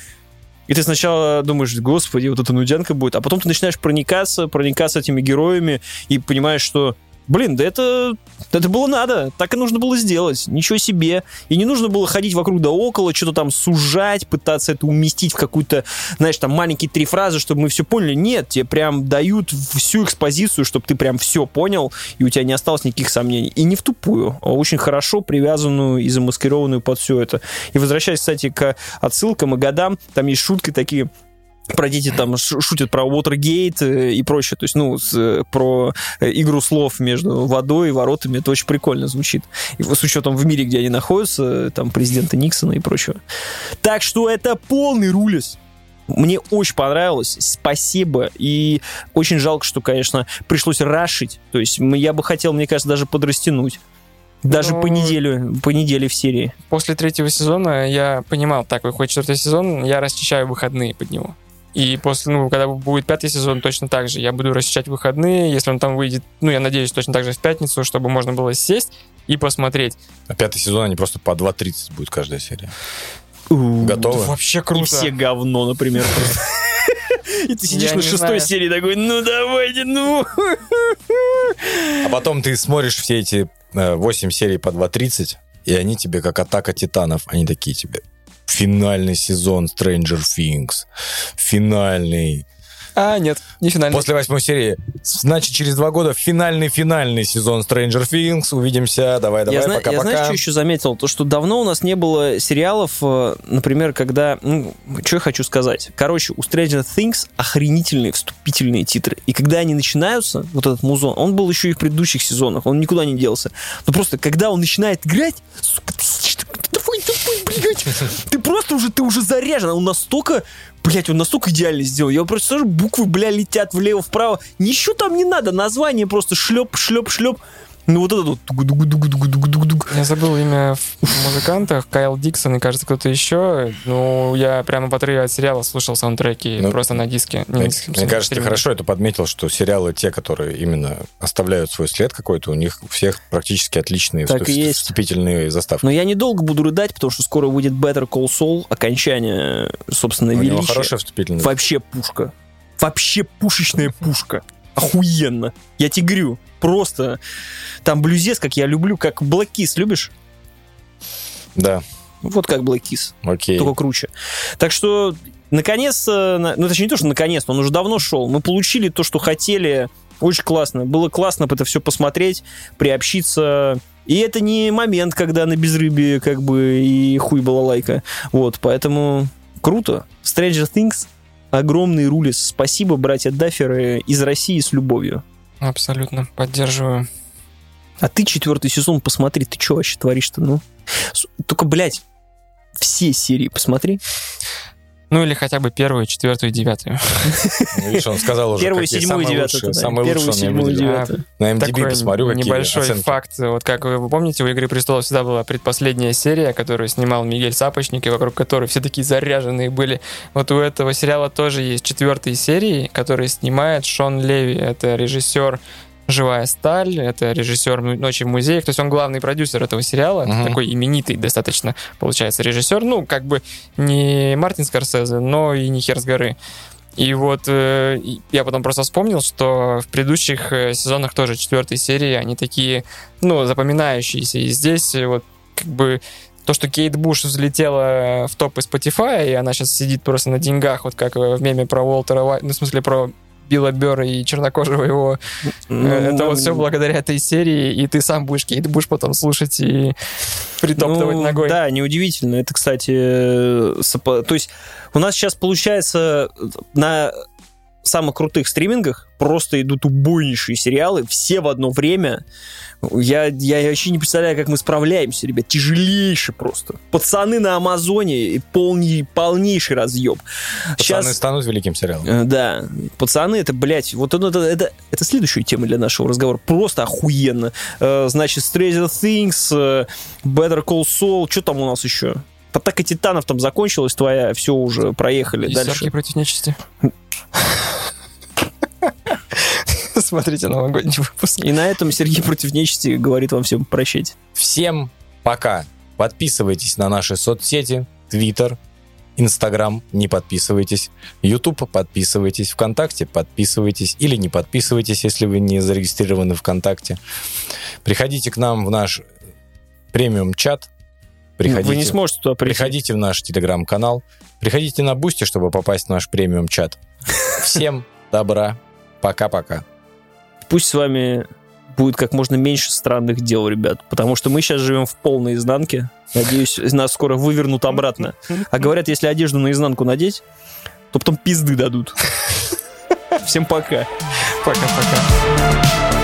S1: и ты сначала думаешь, господи, вот эта нудянка будет, а потом ты начинаешь проникаться, проникаться этими героями, и понимаешь, что, блин, да это, это было надо, так и нужно было сделать, ничего себе. И не нужно было ходить вокруг да около, что-то там сужать, пытаться это уместить в какую-то, знаешь, там маленькие три фразы, чтобы мы все поняли. Нет, тебе прям дают всю экспозицию, чтобы ты прям все понял, и у тебя не осталось никаких сомнений. И не в тупую, а очень хорошо привязанную и замаскированную под все это. И возвращаясь, кстати, к отсылкам и годам, там есть шутки такие, про дети там шутят про Watergate э, и прочее, то есть, ну, с, э, про э, игру слов между водой и воротами, это очень прикольно звучит. И с учетом в мире, где они находятся, там, президента Никсона и прочего. Так что это полный рулис. Мне очень понравилось, спасибо, и очень жалко, что, конечно, пришлось рашить, то есть я бы хотел, мне кажется, даже подрастянуть. Даже
S2: Ну,
S1: по неделю, по неделе в серии.
S2: после третьего сезона я понимал, так, выходит четвертый сезон, я расчищаю выходные под него. И после, ну, когда будет пятый сезон, точно так же. Я буду расчищать выходные, если он там выйдет, ну, я надеюсь, точно так же в пятницу, чтобы можно было сесть и посмотреть.
S3: А пятый сезон они просто по 2.30 будет каждая серия. Готовы?
S2: Вообще
S1: И
S2: круто.
S1: все говно, например. И ты сидишь
S2: Я
S1: на шестой
S2: знаю.
S1: серии такой, ну давайте, ну.
S3: А потом ты смотришь все эти э, 8 серий по 2.30, и они тебе как атака титанов, они такие тебе. Финальный сезон Stranger Things. Финальный.
S2: А, нет, не финальный.
S3: После восьмой серии. Значит, через два года финальный-финальный сезон Stranger Things. Увидимся. Давай, давай,
S1: я, зна- я
S3: пока-пока.
S1: знаешь, что еще заметил? То, что давно у нас не было сериалов, э, например, когда... Ну, что я хочу сказать? Короче, у Stranger Things охренительные вступительные титры. И когда они начинаются, вот этот музон, он был еще и в предыдущих сезонах, он никуда не делся. Но просто, когда он начинает играть, сука, ты давай, давай, блядь. Ты просто уже, ты уже заряжен. Он настолько, блядь, он настолько идеально сделал. Я просто слышу, буквы, бля, летят влево-вправо. Ничего там не надо. Название просто шлеп, шлеп, шлеп. Ну вот это вот. тугу-дугу-дугу-дугу-дугу-дугу.
S2: Я забыл имя в музыкантах, Кайл Диксон и, кажется, кто-то еще. Ну, я прямо в отрыве от сериала слушал саундтреки
S3: Ну,
S2: просто на диске. Не
S3: Мне,
S2: диске,
S3: мне кажется, ты хорошо это подметил, что сериалы, те, которые именно оставляют свой след какой-то, у них у всех практически отличные
S1: Так
S3: вступ-
S1: и есть.
S3: вступительные заставки.
S1: Но я недолго буду рыдать, потому что скоро выйдет Better Call Saul, окончание, собственно,
S3: у него
S1: величия.
S3: хорошая вступительная.
S1: Вообще пушка. Вообще пушечная пушка. Охуенно. Я тебе говорю, просто там блюзес, как я люблю, как Black Kiss, любишь?
S3: Да,
S1: Вот как Black Kiss,
S3: окей.
S1: только круче. Так что, наконец, на- ну, точнее, не то, что наконец, он уже давно шел. Мы получили то, что хотели. Очень классно. Было классно это все посмотреть, приобщиться. И это не момент, когда на безрыбье как бы и хуй была лайка. Вот, поэтому круто. Stranger Things огромный рулис. Спасибо, братья Дафферы из России с любовью.
S2: Абсолютно поддерживаю.
S1: А ты четвертый сезон посмотри, ты что вообще творишь-то, ну? Только, блядь, все серии посмотри.
S2: Ну или хотя бы первую, четвертую, девятую.
S3: Ну, Видишь, он сказал уже,
S1: Первую, седьмую, девятую.
S3: Самые лучшие
S1: седьмую, девятую.
S3: На MDB посмотрю, какие
S2: небольшой факт. Вот как вы помните, у «Игры престолов» всегда была предпоследняя серия, которую снимал Мигель Сапочник, и вокруг которой все такие заряженные были. Вот у этого сериала тоже есть четвертые серии, которые снимает Шон Леви. Это режиссер «Живая сталь», это режиссер «Ночи в музее». То есть он главный продюсер этого сериала.
S3: Мгм.
S2: Такой именитый достаточно, получается, режиссер. Ну, как бы не Мартин Скорсезе, но и не Хер с горы. И вот э, я потом просто вспомнил, что в предыдущих э, сезонах тоже четвертой серии они такие, ну, запоминающиеся. И здесь э, вот как бы то, что Кейт Буш взлетела в топы Spotify, и она сейчас сидит просто на деньгах, вот как э, в меме про Уолтера Уайт, ну, в смысле, про Билла и чернокожего его.
S1: Ну,
S2: Э, это вот
S1: нам-
S2: все благодаря этой серии, и ты сам будешь Кейт Буш потом слушать и притоптывать
S1: Ну,
S2: ногой.
S1: Да, неудивительно. Это, кстати, э, сопо- то есть у нас сейчас получается на самых крутых стримингах просто идут убойнейшие сериалы, все в одно время. Я, я вообще не представляю, как мы справляемся, ребят. Тяжелейше просто. Пацаны на Амазоне и полный, полнейший разъеб.
S3: Пацаны станут великим сериалом.
S1: Э, Да, пацаны, это, блядь, вот это, это, это, это следующая тема для нашего разговора. Просто охуенно. Э, Значит, Stranger Things, э, Better Call Saul, что там у нас еще? Атака титанов там закончилась твоя, все уже проехали
S2: И
S1: дальше.
S2: «Сарки против нечисти. Смотрите новогодний выпуск.
S1: И на этом Сергей против нечисти говорит вам всем прощать.
S3: Всем пока. Подписывайтесь на наши соцсети, Твиттер, Инстаграм, не подписывайтесь, Ютуб подписывайтесь, ВКонтакте подписывайтесь или не подписывайтесь, если вы не зарегистрированы ВКонтакте. Приходите к нам в наш премиум-чат. Приходите,
S1: Вы не сможете туда прийти.
S3: приходите в наш телеграм-канал. Приходите на Бусти, чтобы попасть в наш премиум-чат. Всем добра. Пока-пока.
S1: Пусть с вами будет как можно меньше странных дел, ребят. Потому что мы сейчас живем в полной изнанке. Надеюсь, нас скоро вывернут обратно. А говорят, если одежду наизнанку надеть, то потом пизды дадут. Всем пока.
S2: Пока-пока.